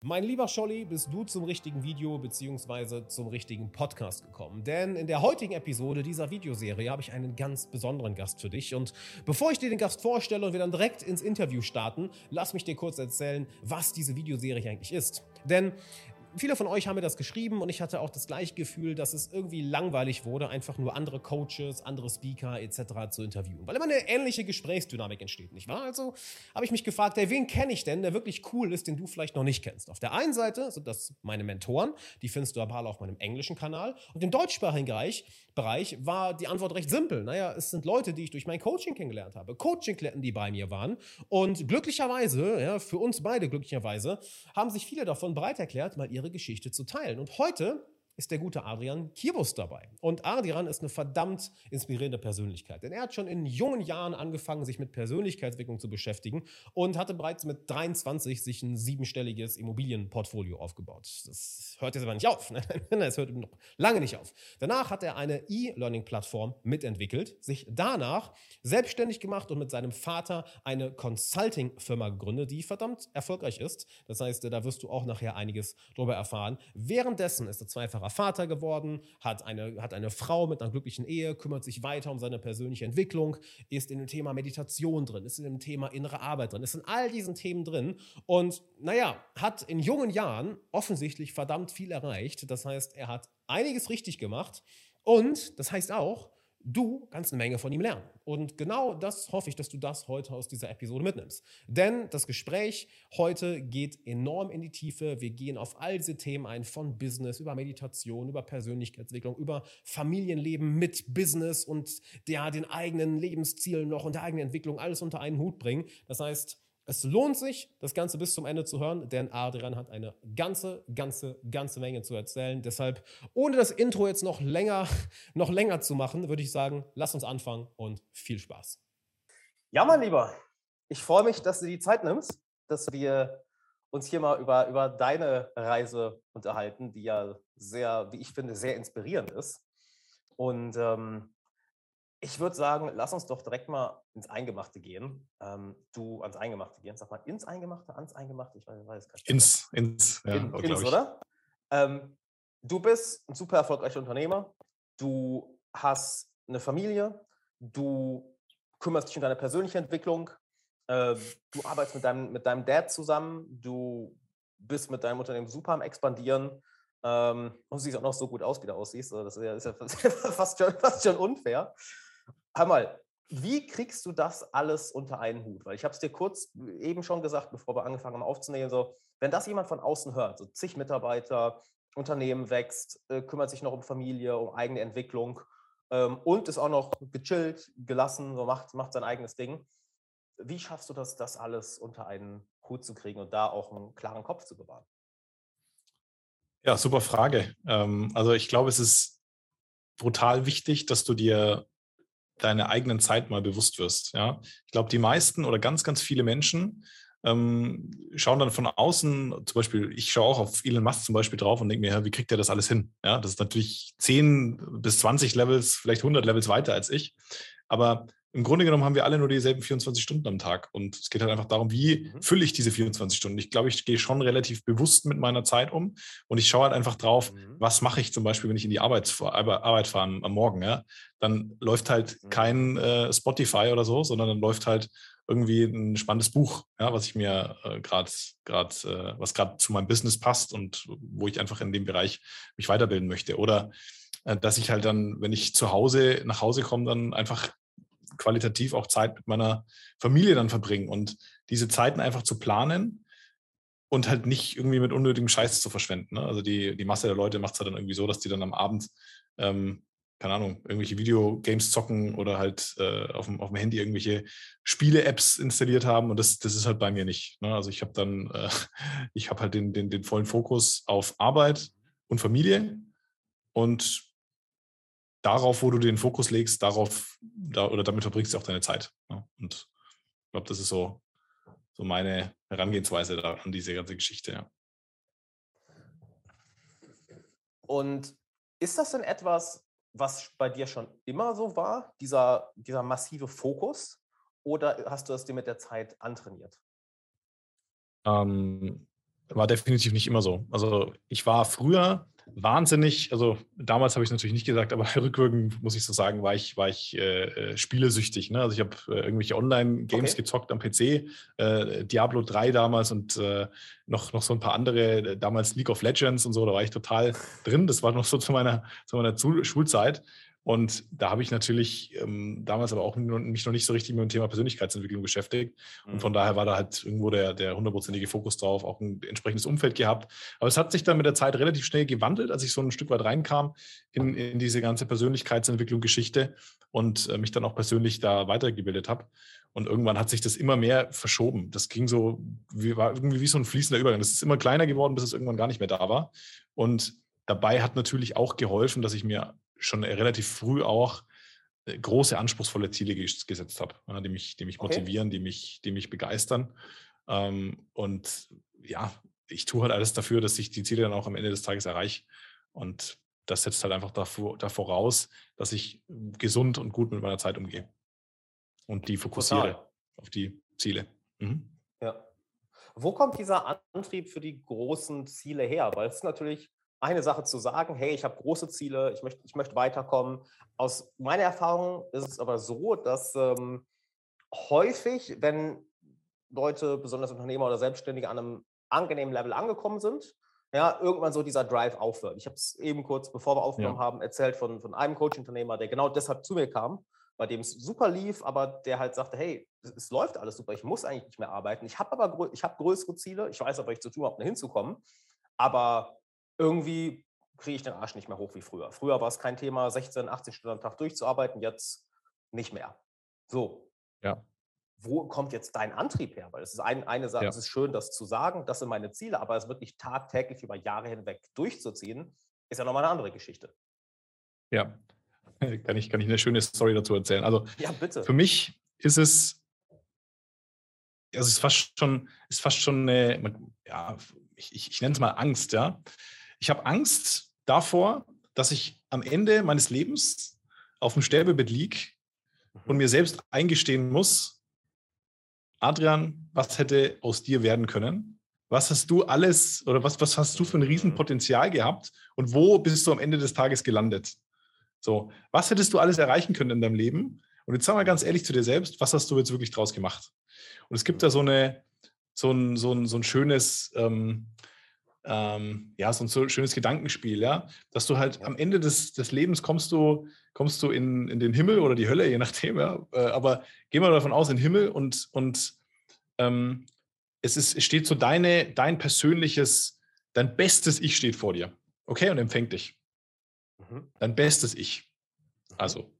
Mein lieber Scholli, bist du zum richtigen Video bzw. zum richtigen Podcast gekommen. Denn in der heutigen Episode dieser Videoserie habe ich einen ganz besonderen Gast für dich. Und bevor ich dir den Gast vorstelle und wir dann direkt ins Interview starten, lass mich dir kurz erzählen, was diese Videoserie eigentlich ist. Denn viele von euch haben mir das geschrieben und ich hatte auch das gleiche Gefühl, dass es irgendwie langweilig wurde, einfach nur andere Coaches, andere Speaker etc. zu interviewen, weil immer eine ähnliche Gesprächsdynamik entsteht, nicht wahr? Also habe ich mich gefragt, hey, wen kenne ich denn, der wirklich cool ist, den du vielleicht noch nicht kennst? Auf der einen Seite sind das meine Mentoren, die findest du aber alle auf meinem englischen Kanal und im deutschsprachigen Bereich, Bereich war die Antwort recht simpel. Naja, es sind Leute, die ich durch mein Coaching kennengelernt habe, Coaching-Klienten, die bei mir waren und glücklicherweise, ja, für uns beide glücklicherweise, haben sich viele davon bereit erklärt, mal ihre Geschichte zu teilen. Und heute ist der gute Adrian Kirbus dabei. Und Adrian ist eine verdammt inspirierende Persönlichkeit. Denn er hat schon in jungen Jahren angefangen, sich mit Persönlichkeitsentwicklung zu beschäftigen und hatte bereits mit 23 sich ein siebenstelliges Immobilienportfolio aufgebaut. Das hört jetzt aber nicht auf. Es hört noch lange nicht auf. Danach hat er eine E-Learning-Plattform mitentwickelt, sich danach selbstständig gemacht und mit seinem Vater eine Consulting-Firma gegründet, die verdammt erfolgreich ist. Das heißt, da wirst du auch nachher einiges drüber erfahren. Währenddessen ist er zweifacher wunderbarer Vater geworden, hat eine, hat eine Frau mit einer glücklichen Ehe, kümmert sich weiter um seine persönliche Entwicklung, ist in dem Thema Meditation drin, ist in dem Thema innere Arbeit drin, ist in all diesen Themen drin und naja, hat in jungen Jahren offensichtlich verdammt viel erreicht. Das heißt, er hat einiges richtig gemacht und das heißt auch, du kannst eine Menge von ihm lernen. Und genau das hoffe ich, dass du das heute aus dieser Episode mitnimmst. Denn das Gespräch heute geht enorm in die Tiefe. Wir gehen auf all diese Themen ein, von Business, über Meditation, über Persönlichkeitsentwicklung, über Familienleben mit Business und ja, den eigenen Lebenszielen noch und der eigenen Entwicklung, alles unter einen Hut bringen. Das heißt, es lohnt sich, das Ganze bis zum Ende zu hören, denn Adrian hat eine ganze, ganze, ganze Menge zu erzählen. Deshalb, ohne das Intro jetzt noch länger, noch länger zu machen, würde ich sagen, lass uns anfangen und viel Spaß. Ja, mein Lieber, ich freue mich, dass du die Zeit nimmst, dass wir uns hier mal über, über deine Reise unterhalten, die ja sehr, wie ich finde, sehr inspirierend ist. Und ähm, ich würde sagen, lass uns doch direkt mal ins Eingemachte gehen. Ähm, du ans Eingemachte gehen. Sag mal, ins Eingemachte, ans Eingemachte? Ich weiß, weiß gar nicht. Ins, ins, ja, In, ins, oder? Ähm, du bist ein super erfolgreicher Unternehmer. Du hast eine Familie. Du kümmerst dich um deine persönliche Entwicklung. Äh, du arbeitest mit deinem, mit deinem Dad zusammen. Du bist mit deinem Unternehmen super am Expandieren. Ähm, und siehst auch noch so gut aus, wie du aussiehst. Also das ist ja, ist ja fast, schon, fast schon unfair. Hör mal, wie kriegst du das alles unter einen Hut? Weil ich habe es dir kurz eben schon gesagt, bevor wir angefangen haben aufzunehmen, so, wenn das jemand von außen hört, so zig Mitarbeiter, Unternehmen wächst, äh, kümmert sich noch um Familie, um eigene Entwicklung ähm, und ist auch noch gechillt, gelassen, so macht, macht sein eigenes Ding. Wie schaffst du das, das alles unter einen Hut zu kriegen und da auch einen klaren Kopf zu bewahren? Ja, super Frage. Ähm, also ich glaube, es ist brutal wichtig, dass du dir deine eigenen Zeit mal bewusst wirst. Ja? Ich glaube, die meisten oder ganz, ganz viele Menschen ähm, schauen dann von außen, zum Beispiel, ich schaue auch auf Elon Musk zum Beispiel drauf und denke mir, ja, wie kriegt er das alles hin? Ja, das ist natürlich 10 bis 20 Levels, vielleicht 100 Levels weiter als ich. Aber im Grunde genommen haben wir alle nur dieselben 24 Stunden am Tag. Und es geht halt einfach darum, wie mhm. fülle ich diese 24 Stunden. Ich glaube, ich gehe schon relativ bewusst mit meiner Zeit um und ich schaue halt einfach drauf, mhm. was mache ich zum Beispiel, wenn ich in die Arbeit, Arbeit fahre am Morgen. Ja? Dann läuft halt mhm. kein äh, Spotify oder so, sondern dann läuft halt irgendwie ein spannendes Buch, ja, was ich mir äh, gerade, äh, was gerade zu meinem Business passt und wo ich einfach in dem Bereich mich weiterbilden möchte. Oder äh, dass ich halt dann, wenn ich zu Hause nach Hause komme, dann einfach qualitativ auch Zeit mit meiner Familie dann verbringen und diese Zeiten einfach zu planen und halt nicht irgendwie mit unnötigem Scheiß zu verschwenden. Ne? Also die, die Masse der Leute macht es halt dann irgendwie so, dass die dann am Abend, ähm, keine Ahnung, irgendwelche Videogames zocken oder halt äh, auf, dem, auf dem Handy irgendwelche Spiele-Apps installiert haben und das, das ist halt bei mir nicht. Ne? Also ich habe dann, äh, ich habe halt den, den, den vollen Fokus auf Arbeit und Familie und darauf, wo du den Fokus legst, darauf da, oder damit verbringst du auch deine Zeit. Ja. Und ich glaube, das ist so, so meine Herangehensweise da an diese ganze Geschichte. Ja. Und ist das denn etwas, was bei dir schon immer so war, dieser, dieser massive Fokus? Oder hast du es dir mit der Zeit antrainiert? Ähm, war definitiv nicht immer so. Also ich war früher wahnsinnig, also damals habe ich es natürlich nicht gesagt, aber rückwirkend muss ich so sagen, war ich, war ich äh, äh spielesüchtig. Ne? Also ich habe äh, irgendwelche Online-Games okay. gezockt am PC, äh, Diablo 3 damals und äh, noch, noch so ein paar andere, äh, damals League of Legends und so, da war ich total drin. Das war noch so zu meiner, zu meiner Schulzeit. Und da habe ich natürlich ähm, damals aber auch mich noch nicht so richtig mit dem Thema Persönlichkeitsentwicklung beschäftigt. Mhm. Und von daher war da halt irgendwo der, der hundertprozentige Fokus drauf, auch ein entsprechendes Umfeld gehabt. Aber es hat sich dann mit der Zeit relativ schnell gewandelt, als ich so ein Stück weit reinkam in, in diese ganze Persönlichkeitsentwicklung-Geschichte und äh, mich dann auch persönlich da weitergebildet habe. Und irgendwann hat sich das immer mehr verschoben. Das ging so, wie, war irgendwie wie so ein fließender Übergang. Das ist immer kleiner geworden, bis es irgendwann gar nicht mehr da war. Und dabei hat natürlich auch geholfen, dass ich mir schon relativ früh auch äh, große, anspruchsvolle Ziele gesetzt habe, die mich, die mich motivieren, okay. die, mich, die mich begeistern. Ähm, und ja, ich tue halt alles dafür, dass ich die Ziele dann auch am Ende des Tages erreiche. Und das setzt halt einfach davor, davor voraus, dass ich gesund und gut mit meiner Zeit umgehe. Und die fokussiere Total. auf die Ziele. Mhm. Ja. Wo kommt dieser Antrieb für die großen Ziele her? Weil es natürlich eine Sache zu sagen, hey, ich habe große Ziele, ich möchte, ich möchte weiterkommen. Aus meiner Erfahrung ist es aber so, dass ähm, häufig, wenn Leute, besonders Unternehmer oder Selbstständige, an einem angenehmen Level angekommen sind, ja, irgendwann so dieser Drive aufhört. Ich habe es eben kurz, bevor wir aufgenommen ja. haben, erzählt von, von einem Coach-Unternehmer, der genau deshalb zu mir kam, bei dem es super lief, aber der halt sagte, hey, es, läuft alles super, ich muss eigentlich nicht mehr arbeiten. Ich habe aber ich hab größere Ziele, ich weiß aber, ich zu tun habe, da hinzukommen. Aber irgendwie kriege ich den Arsch nicht mehr hoch wie früher. Früher war es kein Thema, 16, 18 Stunden am Tag durchzuarbeiten, jetzt nicht mehr. So. Ja. Wo kommt jetzt dein Antrieb her? Weil es ist ein, eine Sache, ja. es ist schön, das zu sagen, das sind meine Ziele, aber es wirklich tagtäglich über Jahre hinweg durchzuziehen, ist ja nochmal eine andere Geschichte. Ja, kann ich, kann ich eine schöne Story dazu erzählen. Also ja, bitte. für mich ist es, also es ist fast schon, ist fast schon eine, ja, ich, ich, ich nenne es mal Angst, ja. Ich habe Angst davor, dass ich am Ende meines Lebens auf dem Sterbebett liege und mhm. mir selbst eingestehen muss, Adrian, was hätte aus dir werden können? Was hast du alles oder was, was hast du für ein Riesenpotenzial gehabt und wo bist du am Ende des Tages gelandet? So, was hättest du alles erreichen können in deinem Leben? Und jetzt sag mal ganz ehrlich zu dir selbst, was hast du jetzt wirklich draus gemacht? Und es gibt da so eine, so ein, so ein, so ein schönes, ähm, ähm, ja, so ein schönes Gedankenspiel, ja, dass du halt am Ende des, des Lebens kommst du, kommst du in, in den Himmel oder die Hölle, je nachdem, ja. Äh, aber geh mal davon aus, in den Himmel und, und ähm, es, ist, es steht so deine, dein persönliches, dein bestes Ich steht vor dir. Okay, und empfängt dich. Mhm. Dein bestes Ich. Mhm. Also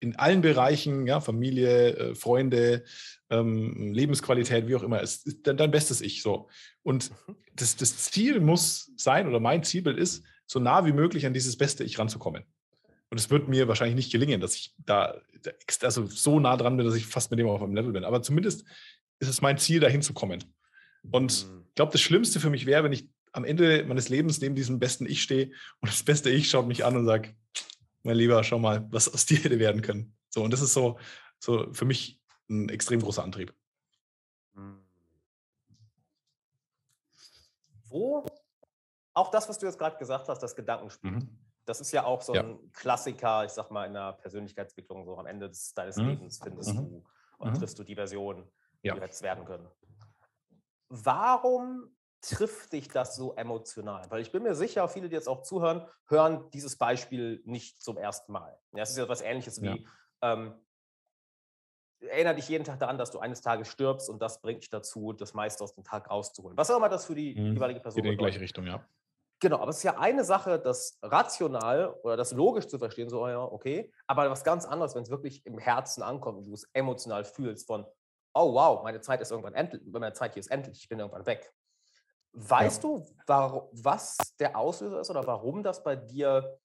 in allen Bereichen, ja, Familie, äh, Freunde, ähm, Lebensqualität, wie auch immer, ist, ist dein, bestes Ich. So. Und mhm. das, das Ziel muss sein, oder mein Zielbild ist, so nah wie möglich an dieses beste Ich ranzukommen. Und es wird mir wahrscheinlich nicht gelingen, dass ich da also so nah dran bin, dass ich fast mit dem auf einem Level bin. Aber zumindest ist es mein Ziel, dahin zu kommen. Und mhm. ich glaube, das Schlimmste für mich wäre, wenn ich am Ende meines Lebens neben diesem besten Ich stehe und das beste Ich schaut mich an und sagt, mein Lieber, schau mal, was aus dir hätte werden können. So, und das ist so, so für mich ein extrem großer Antrieb. Wo, auch das, was du jetzt gerade gesagt hast, das Gedankenspiel, mhm. das ist ja auch so ein ja. Klassiker, ich sag mal, in der Persönlichkeitsentwicklung, so am Ende des, deines mhm. Lebens findest mhm. du und mhm. triffst du die Version, die ja. du hättest werden können. Warum trifft dich das so emotional? Weil ich bin mir sicher, viele, die jetzt auch zuhören, hören dieses Beispiel nicht zum ersten Mal. Ja, es ist ja etwas Ähnliches wie, ja. ähm, erinnere dich jeden Tag daran, dass du eines Tages stirbst und das bringt dich dazu, das meiste aus dem Tag rauszuholen. Was auch immer das für die mhm. jeweilige Person Geht in die gleiche Richtung, ja. Genau, aber es ist ja eine Sache, das rational oder das logisch zu verstehen, so, ja, okay, aber was ganz anderes, wenn es wirklich im Herzen ankommt und du es emotional fühlst von, oh wow, meine Zeit ist irgendwann endlich, meine Zeit hier ist endlich, ich bin irgendwann weg. Weißt ja. du, warum, was der Auslöser ist oder warum das bei dir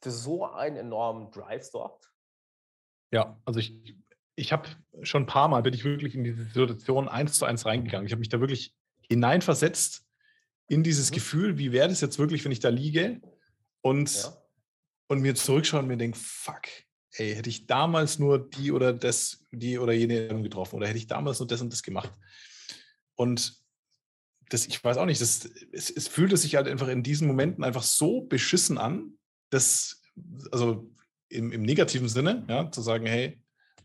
für so einen enormen Drive sorgt? Ja, also ich, ich habe schon ein paar Mal, bin ich wirklich in diese Situation eins zu eins reingegangen. Ich habe mich da wirklich hineinversetzt in dieses mhm. Gefühl, wie wäre das jetzt wirklich, wenn ich da liege und, ja. und mir zurückschaue und mir denke, fuck, ey, hätte ich damals nur die oder das, die oder jene getroffen oder hätte ich damals nur das und das gemacht. Und das, ich weiß auch nicht, das, es, es fühlte sich halt einfach in diesen Momenten einfach so beschissen an, dass, also im, im negativen Sinne, ja, zu sagen, hey,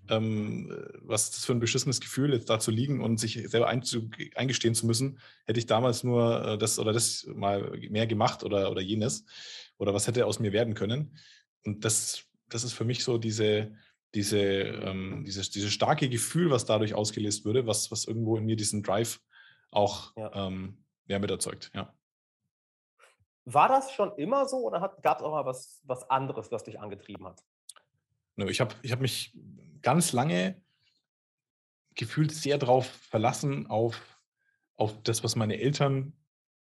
ähm, was ist das für ein beschissenes Gefühl, jetzt da zu liegen und sich selber eingestehen zu müssen, hätte ich damals nur äh, das oder das mal mehr gemacht oder, oder jenes oder was hätte aus mir werden können. Und das, das ist für mich so diese, diese, ähm, dieses, dieses starke Gefühl, was dadurch ausgelöst würde, was, was irgendwo in mir diesen Drive auch ja. ähm, ja, mit erzeugt. Ja. War das schon immer so oder gab es auch mal was, was anderes, was dich angetrieben hat? Ich habe ich hab mich ganz lange gefühlt sehr darauf verlassen, auf, auf das, was meine Eltern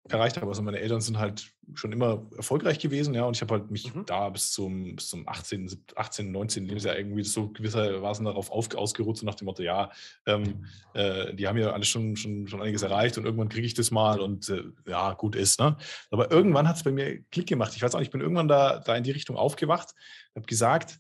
erreicht habe. Also meine Eltern sind halt schon immer erfolgreich gewesen, ja, und ich habe halt mich mhm. da bis zum, bis zum 18, 18, 19 Lebensjahr irgendwie so gewissermaßen darauf auf, ausgeruht, so nach dem Motto, ja, ähm, äh, die haben ja alles schon, schon, schon einiges erreicht und irgendwann kriege ich das mal und äh, ja, gut ist, ne? Aber irgendwann hat es bei mir Klick gemacht. Ich weiß auch nicht, ich bin irgendwann da, da in die Richtung aufgewacht, habe gesagt,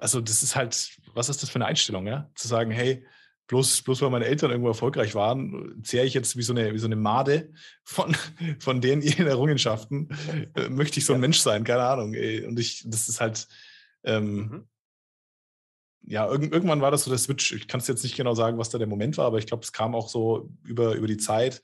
also das ist halt, was ist das für eine Einstellung, ja? Zu sagen, hey, bloß, bloß weil meine Eltern irgendwo erfolgreich waren, zehre ich jetzt wie so eine, wie so eine Made von, von denen ihren Errungenschaften. Äh, möchte ich so ein ja. Mensch sein, keine Ahnung. Ey. Und ich, das ist halt, ähm, mhm. ja, irg irgendwann war das so der Switch. Ich kann es jetzt nicht genau sagen, was da der Moment war, aber ich glaube, es kam auch so über, über die Zeit.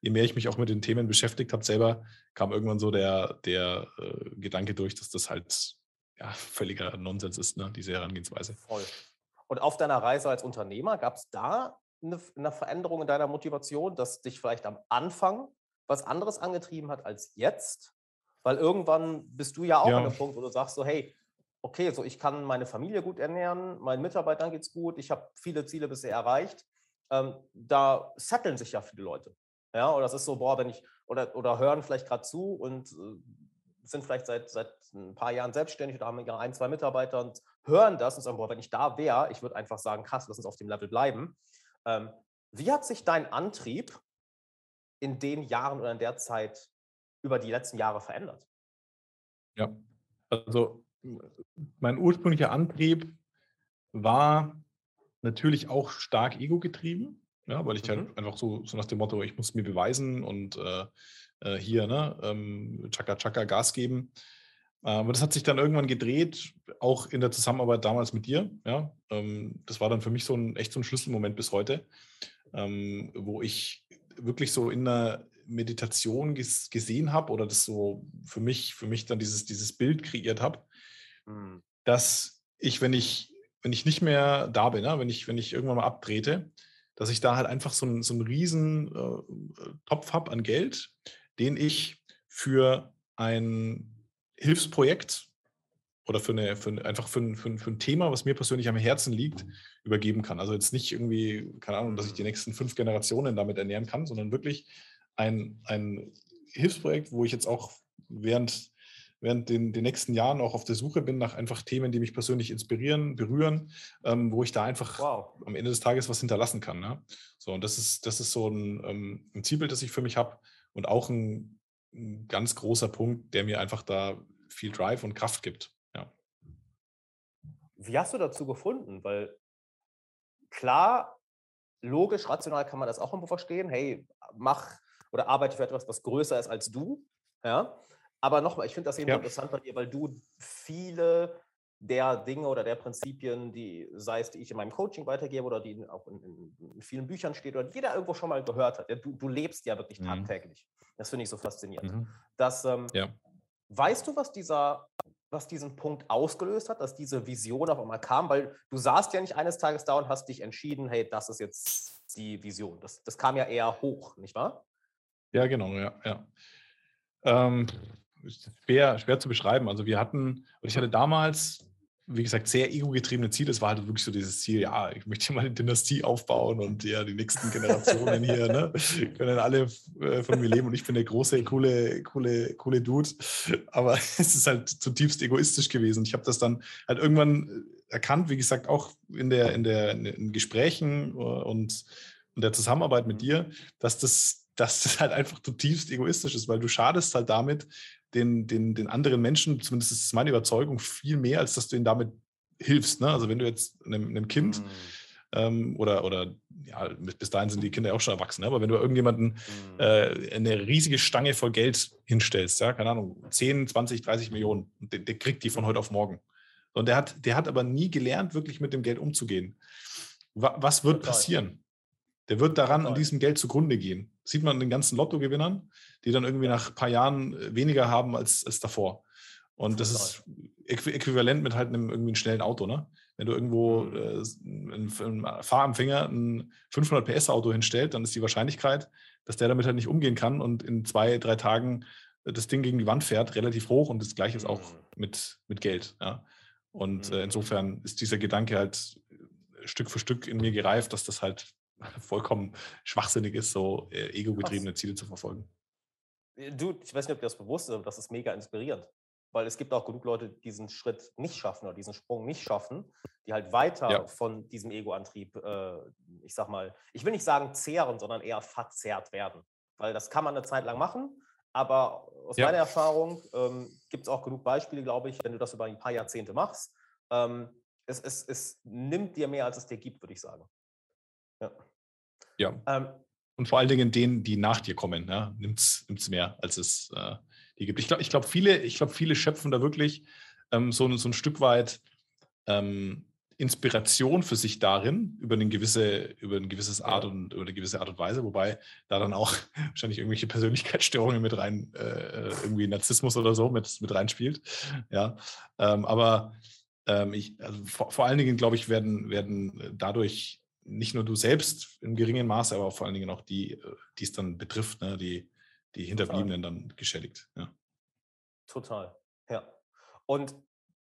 Je mehr ich mich auch mit den Themen beschäftigt habe, selber, kam irgendwann so der, der äh, Gedanke durch, dass das halt ja, völliger Nonsens ist, ne, diese Herangehensweise. Voll. Und auf deiner Reise als Unternehmer gab es da eine, eine, Veränderung in deiner Motivation, dass dich vielleicht am Anfang was anderes angetrieben hat als jetzt? Weil irgendwann bist du ja auch ja. an einem Punkt, wo du sagst so, hey, okay, so ich kann meine Familie gut ernähren, meinen Mitarbeitern geht es gut, ich habe viele Ziele bisher erreicht. Ähm, da setteln sich ja viele Leute. Ja, oder das ist so, boah, wenn ich, oder, oder hören vielleicht gerade zu und äh, sind vielleicht seit, seit ein paar Jahren selbstständig oder haben ja ein, zwei Mitarbeiter und hören das und sagen, boah, wenn ich da wäre, ich würde einfach sagen, krass, lass uns auf dem Level bleiben. Ähm, wie hat sich dein Antrieb in den Jahren oder in der Zeit über die letzten Jahre verändert? Ja, also mein ursprünglicher Antrieb war natürlich auch stark ego-getrieben, ja, weil ich halt mhm. halt einfach so, so nach dem Motto, ich muss mir beweisen und äh, äh, hier, ne, ähm, Chaka Chaka Gas geben. Äh, aber das hat sich dann irgendwann gedreht, auch in der Zusammenarbeit damals mit dir. Ja, ähm, das war dann für mich so ein echt so ein Schlüsselmoment bis heute, ähm, wo ich wirklich so in einer Meditation ges gesehen habe oder das so für mich, für mich dann dieses, dieses Bild kreiert habe, mhm. dass ich, wenn ich, wenn ich nicht mehr da bin, ne, wenn ich, wenn ich irgendwann mal abtrete, dass ich da halt einfach so, ein, so einen riesen äh, Topf habe an Geld, den ich für ein Hilfsprojekt oder für eine, für eine, einfach für ein, für, ein, für ein Thema, was mir persönlich am Herzen liegt, übergeben kann. Also jetzt nicht irgendwie, keine Ahnung, dass ich die nächsten fünf Generationen damit ernähren kann, sondern wirklich ein, ein Hilfsprojekt, wo ich jetzt auch während, während den, den nächsten Jahren auch auf der Suche bin nach einfach Themen, die mich persönlich inspirieren, berühren, ähm, wo ich da einfach wow. am Ende des Tages was hinterlassen kann. Ne? So, und das ist, das ist so ein, ähm, ein Zielbild, das ich für mich habe, und auch ein, ein, ganz großer Punkt, der mir einfach da viel Drive und Kraft gibt. Ja. Wie hast du dazu gefunden? Weil klar, logisch, rational kann man das auch irgendwo verstehen. Hey, mach oder arbeite für etwas, was größer ist als du. Ja. Aber nochmal, ich finde das eben ja. interessant bei dir, weil du viele der Dinge oder der Prinzipien, die, sei es die ich in meinem Coaching weitergebe oder die auch in, in, in vielen Büchern steht oder jeder irgendwo schon mal gehört hat. Ja, du, du lebst ja wirklich mhm. tagtäglich. Das finde ich so faszinierend. Mhm. Das, ähm, ja. Weißt du, was dieser, was diesen Punkt ausgelöst hat, dass diese Vision auf einmal kam? Weil du saßt ja nicht eines Tages da und hast dich entschieden, hey, das ist jetzt die Vision. Das, das kam ja eher hoch, nicht wahr? Ja, genau, ja, ja. Ähm, schwer, schwer zu beschreiben. Also wir hatten, und ich hatte damals wie gesagt, sehr ego-getriebene Ziele. Es war halt wirklich so dieses Ziel, ja, ich möchte mal eine Dynastie aufbauen und ja, die nächsten Generationen hier ne, können alle äh, von mir leben und ich bin der große, coole, coole, coole Dude. Aber es ist halt zutiefst egoistisch gewesen. Ich habe das dann halt irgendwann erkannt, wie gesagt, auch in, der, in, der, in Gesprächen äh, und, und der Zusammenarbeit mit dir, dass das dass das halt einfach zutiefst egoistisch ist, weil du schadest halt damit den, den, den anderen Menschen, zumindest ist es meine Überzeugung, viel mehr, als dass du ihnen damit hilfst. Ne? Also wenn du jetzt einem, einem Kind mhm. ähm, oder, oder ja, bis dahin sind die Kinder ja auch schon erwachsen, ne? aber wenn du irgendjemanden Mhm. äh, eine riesige Stange voll Geld hinstellst, ja, keine Ahnung, 10, 20, 30 Millionen, der, der kriegt die von heute auf morgen. Und der hat, der hat aber nie gelernt, wirklich mit dem Geld umzugehen. Wa was wird passieren? Der wird daran an diesem Geld zugrunde gehen. Sieht man an den ganzen Lottogewinnern, die dann irgendwie nach ein paar Jahren äh, weniger haben als, als davor. Und das ist äqu äquivalent mit halt einem irgendwie einem schnellen Auto, ne? Wenn du irgendwo Mhm. äh, einen, einen Fahrempfänger ein 500 PS Auto hinstellt, dann ist die Wahrscheinlichkeit, dass der damit halt nicht umgehen kann und in zwei, drei Tagen äh, das Ding gegen die Wand fährt, relativ hoch und das gleiche ist auch Mhm. mit, mit Geld. Ja? Und äh, Mhm. insofern ist dieser Gedanke halt äh, Stück für Stück in mir gereift, dass das halt vollkommen schwachsinnig ist, so äh, ego-getriebene Ziele zu verfolgen. Du, ich weiß nicht, ob dir das bewusst ist, aber das ist mega inspirierend. Weil es gibt auch genug Leute, die diesen Schritt nicht schaffen oder diesen Sprung nicht schaffen, die halt weiter Ja. von diesem Ego-Antrieb, äh, ich sag mal, ich will nicht sagen zehren, sondern eher verzerrt werden. Weil das kann man eine Zeit lang machen, aber aus Ja. meiner Erfahrung ähm, gibt es auch genug Beispiele, glaube ich, wenn du das über ein paar Jahrzehnte machst. Ähm, es, es, es nimmt dir mehr, als es dir gibt, würde ich sagen. Ja. Ja. Ähm, Und vor allen Dingen denen, die nach dir kommen, ja, nimmt es mehr, als es äh, die gibt. Ich glaube, ich glaub, viele, ich glaub, viele schöpfen da wirklich ähm, so, ein- so ein Stück weit ähm, Inspiration für sich darin, über eine gewisse, über ein gewisses Art und über eine gewisse Art und Weise, wobei da dann auch wahrscheinlich irgendwelche Persönlichkeitsstörungen mit rein, äh, irgendwie Narzissmus oder so mit, mit reinspielt. Ja. Ähm, aber ähm, ich, also vor, vor allen Dingen, glaube ich, werden, werden dadurch nicht nur du selbst im geringen Maße, aber vor allen Dingen auch die, äh, die es dann betrifft, ne, die, die Hinterbliebenen dann geschädigt. Ja. Total, ja. Und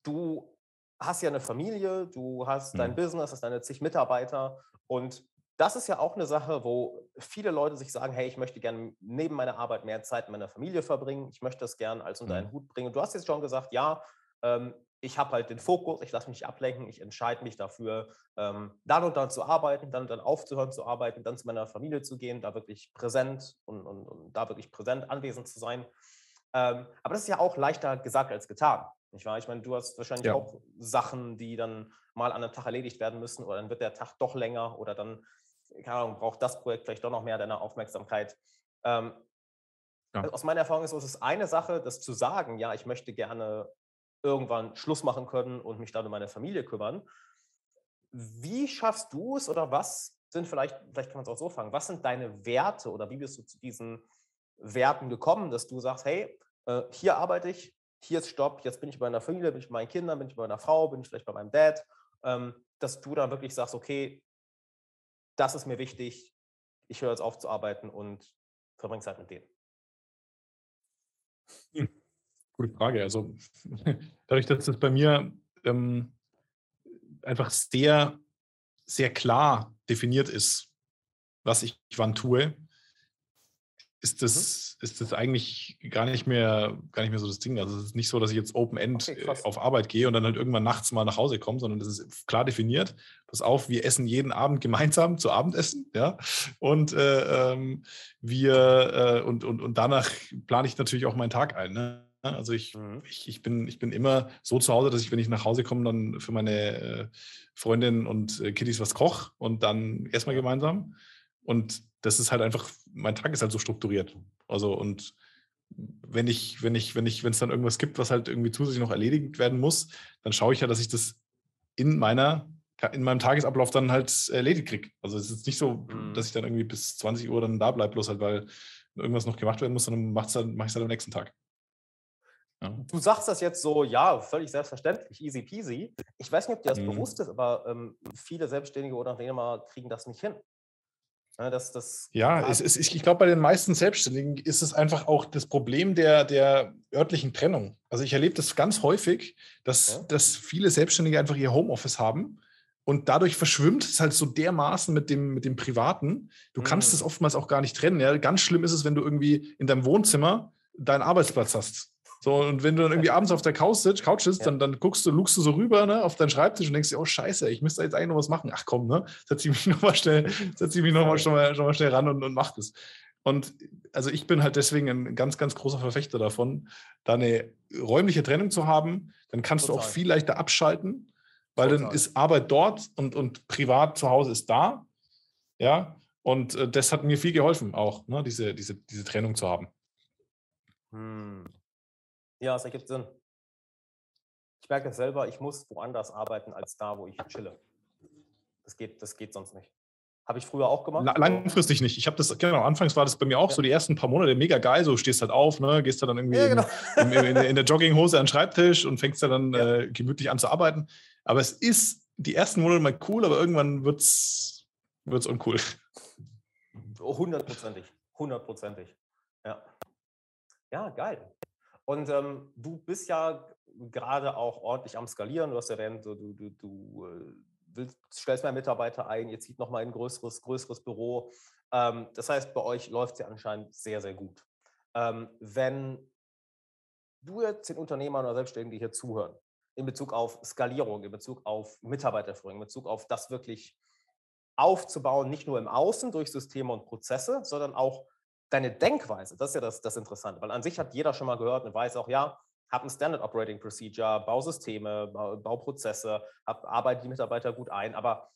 du hast ja eine Familie, du hast dein Mhm. Business, hast deine zig Mitarbeiter und das ist ja auch eine Sache, wo viele Leute sich sagen, hey, ich möchte gerne neben meiner Arbeit mehr Zeit mit meiner Familie verbringen, ich möchte das gerne als unter einen Mhm. Hut bringen. Und du hast jetzt schon gesagt, ja, ähm, ich habe halt den Fokus, ich lasse mich nicht ablenken, ich entscheide mich dafür, ähm, dann und dann zu arbeiten, dann und dann aufzuhören zu arbeiten, dann zu meiner Familie zu gehen, da wirklich präsent und, und, und da wirklich präsent anwesend zu sein. Ähm, aber das ist ja auch leichter gesagt als getan. Nicht wahr? Ich meine, du hast wahrscheinlich Ja. auch Sachen, die dann mal an einem Tag erledigt werden müssen oder dann wird der Tag doch länger oder dann, keine Ahnung, braucht das Projekt vielleicht doch noch mehr deiner Aufmerksamkeit. Ähm, Ja. Aus meiner Erfahrung ist es eine Sache, das zu sagen, ja, ich möchte gerne irgendwann Schluss machen können und mich dann um meine Familie kümmern. Wie schaffst du es oder was sind vielleicht, vielleicht kann man es auch so fragen, was sind deine Werte oder wie bist du zu diesen Werten gekommen, dass du sagst, hey, äh, hier arbeite ich, hier ist Stopp, jetzt bin ich bei meiner Familie, bin ich bei meinen Kindern, bin ich bei meiner Frau, bin ich vielleicht bei meinem Dad, ähm, dass du dann wirklich sagst, okay, das ist mir wichtig, ich höre jetzt auf zu arbeiten und verbringe Zeit mit denen. Gute Frage. Also dadurch, dass das bei mir ähm, einfach sehr, sehr klar definiert ist, was ich wann tue, ist das, ist das eigentlich gar nicht mehr, gar nicht mehr so das Ding. Also es ist nicht so, dass ich jetzt Open-End Okay, äh, auf Arbeit gehe und dann halt irgendwann nachts mal nach Hause komme, sondern das ist klar definiert. Pass auf, wir essen jeden Abend gemeinsam zu Abendessen, ja. Und äh, ähm, wir äh, und, und, und danach plane ich natürlich auch meinen Tag ein. Ne? Also ich, Mhm. ich, ich, bin, ich bin immer so zu Hause, dass ich, wenn ich nach Hause komme, dann für meine äh, Freundin und äh, Kiddies was koche und dann Ja. gemeinsam. Und das ist halt einfach, mein Tag ist halt so strukturiert. Also und wenn ich, wenn ich, wenn ich, wenn es dann irgendwas gibt, was halt irgendwie zusätzlich noch erledigt werden muss, dann schaue ich ja, dass ich das in meiner, in meinem Tagesablauf dann halt erledigt kriege. Also es ist nicht so, Mhm. dass ich dann irgendwie bis 20 Uhr dann da bleibe, bloß halt, weil irgendwas noch gemacht werden muss, sondern mache ich es halt am nächsten Tag. Du sagst das jetzt so, ja, völlig selbstverständlich, easy peasy. Ich weiß nicht, ob dir das Mhm. bewusst ist, aber ähm, viele Selbstständige oder Unternehmer kriegen das nicht hin. Ja, das, das Ja, es ist, ich, ich glaube, bei den meisten Selbstständigen ist es einfach auch das Problem der, der örtlichen Trennung. Also ich erlebe das ganz häufig, dass, Ja. dass viele Selbstständige einfach ihr Homeoffice haben und dadurch verschwimmt es halt so dermaßen mit dem, mit dem Privaten. Du kannst es Mhm. oftmals auch gar nicht trennen. Ja? Ganz schlimm ist es, wenn du irgendwie in deinem Wohnzimmer deinen Arbeitsplatz hast. So, und wenn du dann irgendwie abends auf der Couch sitzt, Couch sitzt Ja. dann, dann guckst du, lugst du so rüber ne, auf deinen Schreibtisch und denkst dir, oh Scheiße, ich müsste jetzt eigentlich noch was machen. Ach komm, ne? Setz ich mich nochmal schnell, setz ich mich noch mal, schon, mal, schon mal schnell ran und, und mach das. Und also ich bin halt deswegen ein ganz, ganz großer Verfechter davon, da eine räumliche Trennung zu haben. Dann kannst du auch Total. viel leichter abschalten. weil Total. dann ist Arbeit dort und, und privat zu Hause ist da. Ja, und äh, das hat mir viel geholfen, auch ne, diese, diese, diese Trennung zu haben. Hm. Ja, es ergibt Sinn. Ich merke es selber, ich muss woanders arbeiten als da, wo ich chille. Das geht, das geht sonst nicht. Habe ich früher auch gemacht. Langfristig nicht. Ich habe das, genau, anfangs war das bei mir auch ja. so die ersten paar Monate mega geil. So stehst halt auf, ne, gehst da dann irgendwie ja, genau. in, in, in, der Jogginghose an den Schreibtisch und fängst da dann ja. äh, gemütlich an zu arbeiten. Aber es ist die ersten Monate mal cool, aber irgendwann wird es uncool. Hundertprozentig. Hundertprozentig. Ja. Ja, geil. Und ähm, du bist ja gerade auch ordentlich am Skalieren. Du hast erwähnt, du, du, du äh, willst, stellst mehr Mitarbeiter ein, ihr zieht nochmal ein größeres, größeres Büro. Ähm, das heißt, bei euch läuft es ja anscheinend sehr, sehr gut. Ähm, wenn du jetzt den Unternehmern oder Selbstständigen, die hier zuhören, in Bezug auf Skalierung, in Bezug auf Mitarbeiterführung, in Bezug auf das wirklich aufzubauen, nicht nur im Außen durch Systeme und Prozesse, sondern auch deine Denkweise. Das ist ja das, das Interessante, weil an sich hat jeder schon mal gehört und weiß auch, ja, habe ein Standard Operating Procedure, Bausysteme, Bauprozesse, hab, arbeite die Mitarbeiter gut ein, aber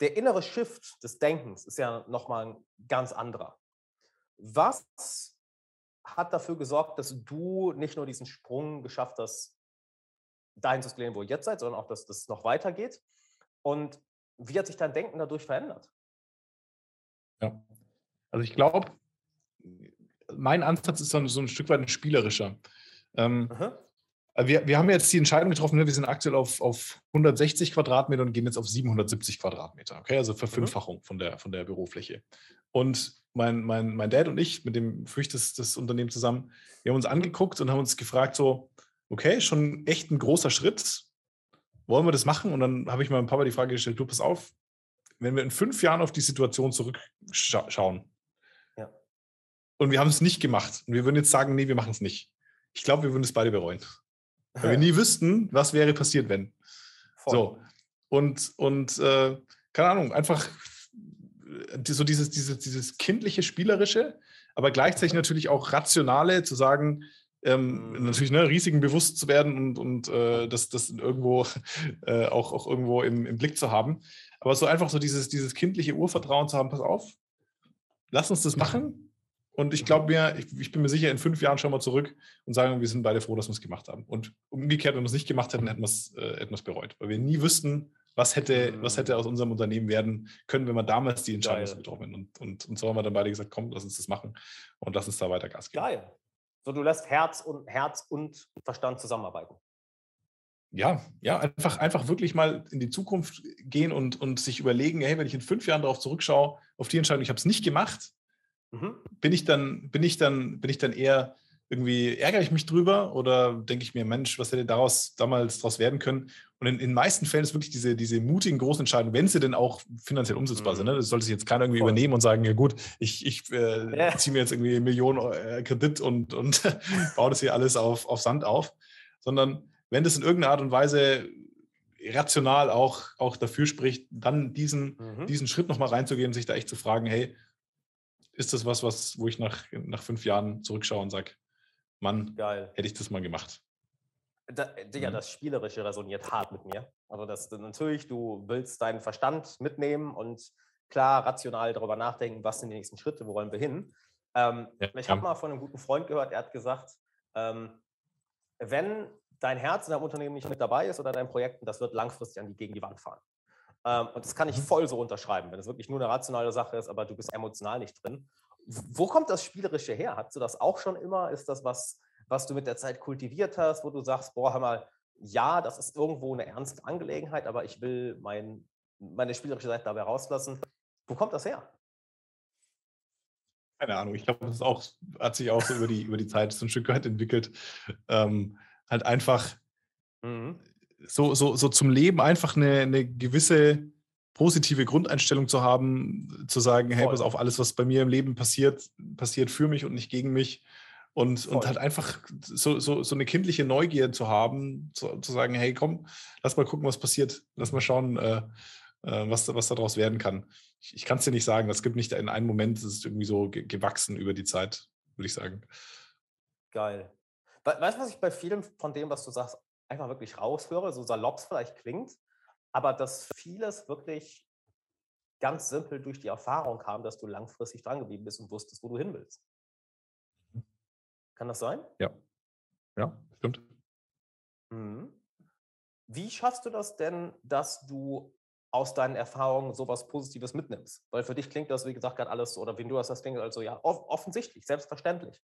der innere Shift des Denkens ist ja nochmal ein ganz anderer. Was hat dafür gesorgt, dass du nicht nur diesen Sprung geschafft hast, dahin zu skalieren, wo ihr jetzt seid, sondern auch, dass das noch weitergeht? Und wie hat sich dein Denken dadurch verändert? Ja, also ich glaube, mein Ansatz ist so ein Stück weit ein spielerischer. Ähm, wir, wir haben jetzt die Entscheidung getroffen, ne, wir sind aktuell auf, auf 160 Quadratmeter und gehen jetzt auf 770 Quadratmeter. Okay, also Verfünffachung mhm. von, der, von der Bürofläche. Und mein, mein, mein Dad und ich, mit dem führe ich das, das Unternehmen zusammen, wir haben uns angeguckt und haben uns gefragt, so, okay, schon echt ein großer Schritt. Wollen wir das machen? Und dann habe ich meinem Papa die Frage gestellt, du, pass auf, wenn wir in fünf Jahren auf die Situation zurückschauen, und wir haben es nicht gemacht. Und wir würden jetzt sagen, nee, wir machen es nicht. Ich glaube, wir würden es beide bereuen. Weil wir nie wüssten, was wäre passiert, wenn. Voll. So. Und, und äh, keine Ahnung, einfach äh, so dieses, dieses, dieses kindliche, spielerische, aber gleichzeitig natürlich auch rationale, zu sagen, ähm, mhm. natürlich ne, Risiken bewusst zu werden und, und äh, das, das irgendwo äh, auch, auch irgendwo im, im Blick zu haben. Aber so einfach so dieses, dieses kindliche Urvertrauen zu haben, pass auf, lass uns das machen. Und ich glaube mir, ich, ich, bin mir sicher, in fünf Jahren schauen wir zurück und sagen, wir sind beide froh, dass wir es gemacht haben. Und umgekehrt, wenn wir es nicht gemacht hätten, hätten wir es äh, bereut. Weil wir nie wüssten, was hätte, was hätte aus unserem Unternehmen werden können, wenn wir damals die Entscheidung Geil. getroffen hätten. Und, und, und so haben wir dann beide gesagt, komm, lass uns das machen und lass uns da weiter Gas geben. Geil. So, du lässt Herz und, Herz und Verstand zusammenarbeiten. Ja, ja, einfach, einfach wirklich mal in die Zukunft gehen und, und sich überlegen, hey, wenn ich in fünf Jahren darauf zurückschaue, auf die Entscheidung, ich habe es nicht gemacht, Mhm. Bin ich dann, bin ich dann, bin ich dann eher irgendwie, ärgere ich mich drüber oder denke ich mir, Mensch, was hätte daraus damals daraus werden können? Und in den meisten Fällen ist wirklich diese, diese mutigen großen Entscheidungen, wenn sie denn auch finanziell umsetzbar mhm. sind. Ne? Das sollte sich jetzt keiner irgendwie Voll. übernehmen und sagen, ja gut, ich, ich äh, ja. ziehe mir jetzt irgendwie Millionen äh, Kredit und, und baue das hier alles auf, auf Sand auf. Sondern wenn das in irgendeiner Art und Weise rational auch, auch dafür spricht, dann diesen, mhm. diesen Schritt nochmal reinzugehen, sich da echt zu fragen, hey, ist das was, was, wo ich nach, nach fünf Jahren zurückschaue und sage, Mann, Geil. hätte ich das mal gemacht. Da, Digga, mhm. das Spielerische resoniert hart mit mir. Also das natürlich, du willst deinen Verstand mitnehmen und klar rational darüber nachdenken, was sind die nächsten Schritte, wo wollen wir hin. Ähm, ja, ich habe mal von einem guten Freund gehört, er hat gesagt, ähm, wenn dein Herz in deinem Unternehmen nicht mit dabei ist oder deinen Projekten, das wird langfristig an die, gegen die Wand fahren. Ähm, und das kann ich mhm. voll so unterschreiben, wenn es wirklich nur eine rationale Sache ist, aber du bist emotional nicht drin. Wo kommt das Spielerische her? Hast du das auch schon immer? Ist das was, was du mit der Zeit kultiviert hast, wo du sagst, boah, hör mal, ja, das ist irgendwo eine ernste Angelegenheit, aber ich will mein, meine spielerische Seite dabei rauslassen. Wo kommt das her? Keine Ahnung, ich glaube, das auch, hat sich auch so über die, über die Zeit so ein Stück weit entwickelt. Ähm, halt einfach, mhm so, so, so zum Leben einfach eine, eine gewisse positive Grundeinstellung zu haben, zu sagen, hey, pass auf, alles, was bei mir im Leben passiert, passiert für mich und nicht gegen mich. Und, und halt einfach so, so, so eine kindliche Neugier zu haben, zu, zu sagen, hey, komm, lass mal gucken, was passiert. Lass mal schauen, äh, äh, was, was daraus werden kann. Ich, ich kann es dir nicht sagen. Es gibt nicht in einem Moment, es ist irgendwie so gewachsen über die Zeit, würde ich sagen. Geil. Weißt du, was ich bei vielem von dem, was du sagst, einfach wirklich raushöre, so salopp es vielleicht klingt, aber dass vieles wirklich ganz simpel durch die Erfahrung kam, dass du langfristig dran geblieben bist und wusstest, wo du hin willst. Mhm. Kann das sein? Ja. Ja, stimmt. Mhm. Wie schaffst du das denn, dass du aus deinen Erfahrungen sowas Positives mitnimmst? Weil für dich klingt das, wie gesagt, gerade alles, oder wenn du hast das Ding, also ja, off offensichtlich, selbstverständlich.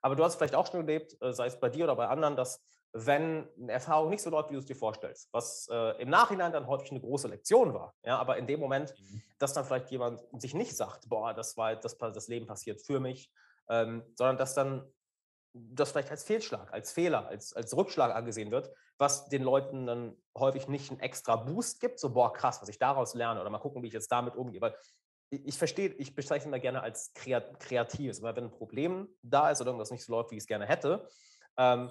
Aber du hast vielleicht auch schon erlebt, äh, sei es bei dir oder bei anderen, dass wenn eine Erfahrung nicht so läuft, wie du es dir vorstellst, was äh, im Nachhinein dann häufig eine große Lektion war, ja, aber in dem Moment, mhm. dass dann vielleicht jemand sich nicht sagt, boah, das war das, das Leben passiert für mich, ähm, sondern dass dann das vielleicht als Fehlschlag, als Fehler, als, als Rückschlag angesehen wird, was den Leuten dann häufig nicht einen extra Boost gibt, so, boah, krass, was ich daraus lerne oder mal gucken, wie ich jetzt damit umgehe. Weil ich, verstehe, ich bezeichne immer gerne als Kreatives, weil wenn ein Problem da ist oder irgendwas nicht so läuft, wie ich es gerne hätte, ähm,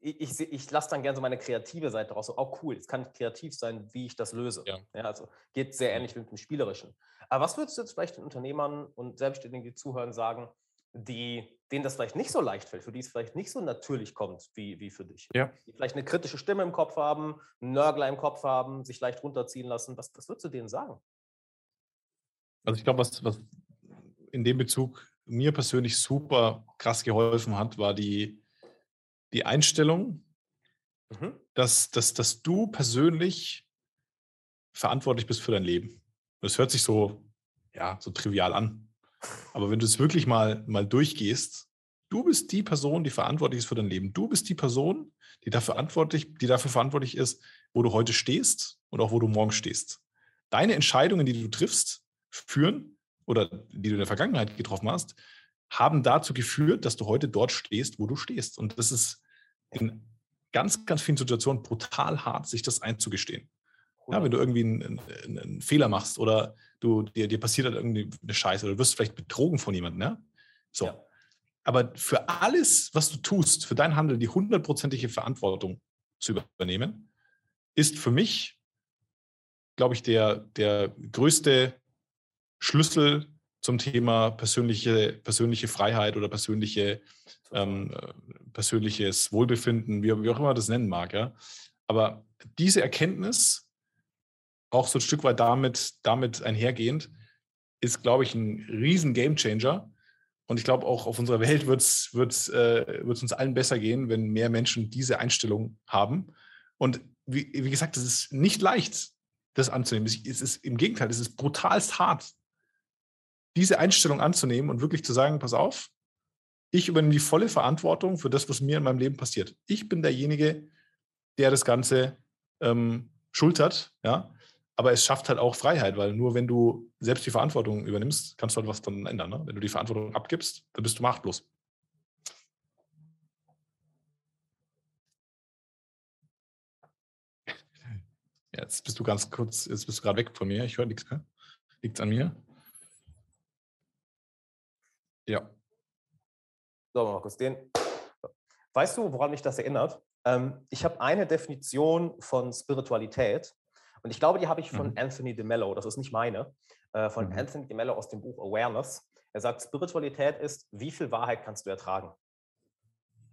ich, ich, ich lasse dann gerne so meine kreative Seite raus. So, oh cool, jetzt kann kreativ sein, wie ich das löse. Ja. ja. also geht sehr ähnlich mit dem Spielerischen. Aber was würdest du jetzt vielleicht den Unternehmern und Selbstständigen, die zuhören, sagen, die, denen das vielleicht nicht so leicht fällt, für die es vielleicht nicht so natürlich kommt wie, wie für dich. Ja. Die vielleicht eine kritische Stimme im Kopf haben, einen Nörgler im Kopf haben, sich leicht runterziehen lassen. Was, was würdest du denen sagen? Also ich glaube, was, was in dem Bezug mir persönlich super krass geholfen hat, war die, die Einstellung, mhm. dass, dass, dass du persönlich verantwortlich bist für dein Leben. Das hört sich so, ja, so trivial an. Aber wenn du es wirklich mal, mal durchgehst, du bist die Person, die verantwortlich ist für dein Leben. Du bist die Person, die dafür, verantwortlich, die dafür verantwortlich ist, wo du heute stehst und auch wo du morgen stehst. Deine Entscheidungen, die du triffst, führen oder die du in der Vergangenheit getroffen hast, haben dazu geführt, dass du heute dort stehst, wo du stehst. Und das ist in ganz, ganz vielen Situationen brutal hart, sich das einzugestehen. Ja, wenn du irgendwie einen, einen, einen, Fehler machst oder du, dir, dir passiert halt irgendwie eine Scheiße oder du wirst vielleicht betrogen von jemandem, ja? So. Ja. Aber für alles, was du tust, für dein Handeln die hundertprozentige Verantwortung zu übernehmen, ist für mich, glaube ich, der, der größte Schlüssel zum Thema persönliche, persönliche Freiheit oder persönliche, ähm, persönliches Wohlbefinden, wie, wie, auch immer man das nennen mag. Ja? Aber diese Erkenntnis auch so ein Stück weit damit, damit einhergehend, ist, glaube ich, ein riesen Gamechanger. Und ich glaube, auch auf unserer Welt wird es wird's, äh, uns allen besser gehen, wenn mehr Menschen diese Einstellung haben. Und wie, wie gesagt, es ist nicht leicht, das anzunehmen. Es ist im Gegenteil, es ist brutalst hart, diese Einstellung anzunehmen und wirklich zu sagen, pass auf, ich übernehme die volle Verantwortung für das, was mir in meinem Leben passiert. Ich bin derjenige, der das Ganze ähm, schultert, ja. Aber es schafft halt auch Freiheit, weil nur wenn du selbst die Verantwortung übernimmst, kannst du halt was dann ändern. Ne? Wenn du die Verantwortung abgibst, dann bist du machtlos. Jetzt bist du ganz kurz, jetzt bist du gerade weg von mir. Ich höre nichts mehr. Liegt an mir? Ja. So, Markus, den. Weißt du, woran mich das erinnert? Ähm, ich habe eine Definition von Spiritualität und ich glaube, die habe ich von mhm. Anthony DeMello, das ist nicht meine, äh, von mhm. Anthony DeMello aus dem Buch Awareness. Er sagt, Spiritualität ist, wie viel Wahrheit kannst du ertragen?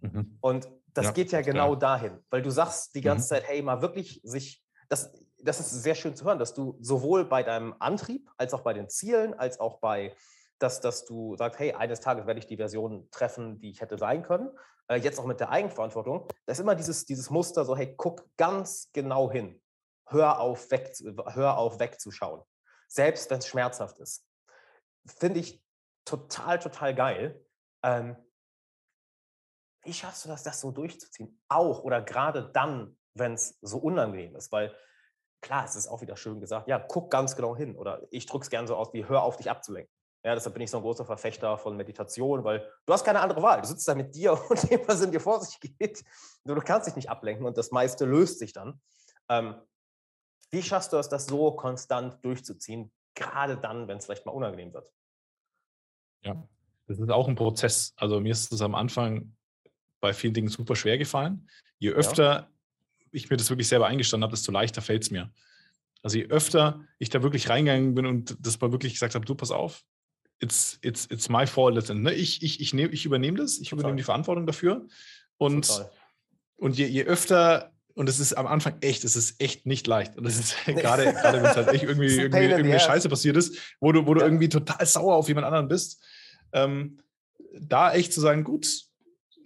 Mhm. Und das ja, geht ja genau klar. dahin, weil du sagst die ganze mhm. Zeit, hey, mal wirklich sich, das, das ist sehr schön zu hören, dass du sowohl bei deinem Antrieb als auch bei den Zielen, als auch bei, dass, dass du sagst, hey, eines Tages werde ich die Version treffen, die ich hätte sein können, äh, jetzt auch mit der Eigenverantwortung, da ist immer dieses, dieses Muster so, hey, guck ganz genau hin hör auf, weg, hör auf wegzuschauen. Selbst wenn es schmerzhaft ist. Finde ich total, total geil. Ähm, wie schaffst du das, das so durchzuziehen? Auch oder gerade dann, wenn es so unangenehm ist, weil klar, es ist auch wieder schön gesagt, ja, guck ganz genau hin oder ich drücke es gerne so aus wie hör auf, dich abzulenken. Ja, deshalb bin ich so ein großer Verfechter von Meditation, weil du hast keine andere Wahl. Du sitzt da mit dir und dem, was in dir vor sich geht. Du, du kannst dich nicht ablenken und das meiste löst sich dann. Ähm, wie schaffst du es, das so konstant durchzuziehen, gerade dann, wenn es vielleicht mal unangenehm wird? Ja, das ist auch ein Prozess. Also mir ist es am Anfang bei vielen Dingen super schwer gefallen. Je öfter ja. ich mir das wirklich selber eingestanden habe, desto leichter fällt es mir. Also je öfter ich da wirklich reingegangen bin und das mal wirklich gesagt habe, du pass auf, it's, it's, it's my fault letztendlich. Ne? Ich, ich, ich, nehm, ich übernehme das, ich Total. übernehme die Verantwortung dafür. Und Total und je, je öfter, und es ist am Anfang echt, es ist echt nicht leicht. Und es ist gerade, gerade wenn es halt echt irgendwie, irgendwie, irgendwie Scheiße passiert ist, wo du, wo du ja. irgendwie total sauer auf jemand anderen bist, ähm, da echt zu sagen, gut,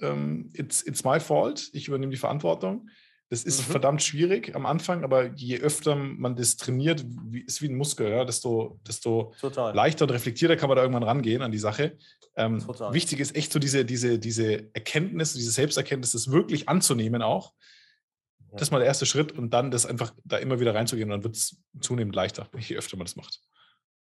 ähm, it's, it's my fault, ich übernehme die Verantwortung. Das ist mhm. verdammt schwierig am Anfang, aber je öfter man das trainiert, wie, ist wie ein Muskel, ja, desto, desto leichter und reflektierter kann man da irgendwann rangehen an die Sache. Ähm, wichtig ist echt so diese, diese, diese Erkenntnis, diese Selbsterkenntnis, das wirklich anzunehmen auch. Ja. Das ist mal der erste Schritt und dann das einfach da immer wieder reinzugehen und dann wird es zunehmend leichter, je öfter man das macht.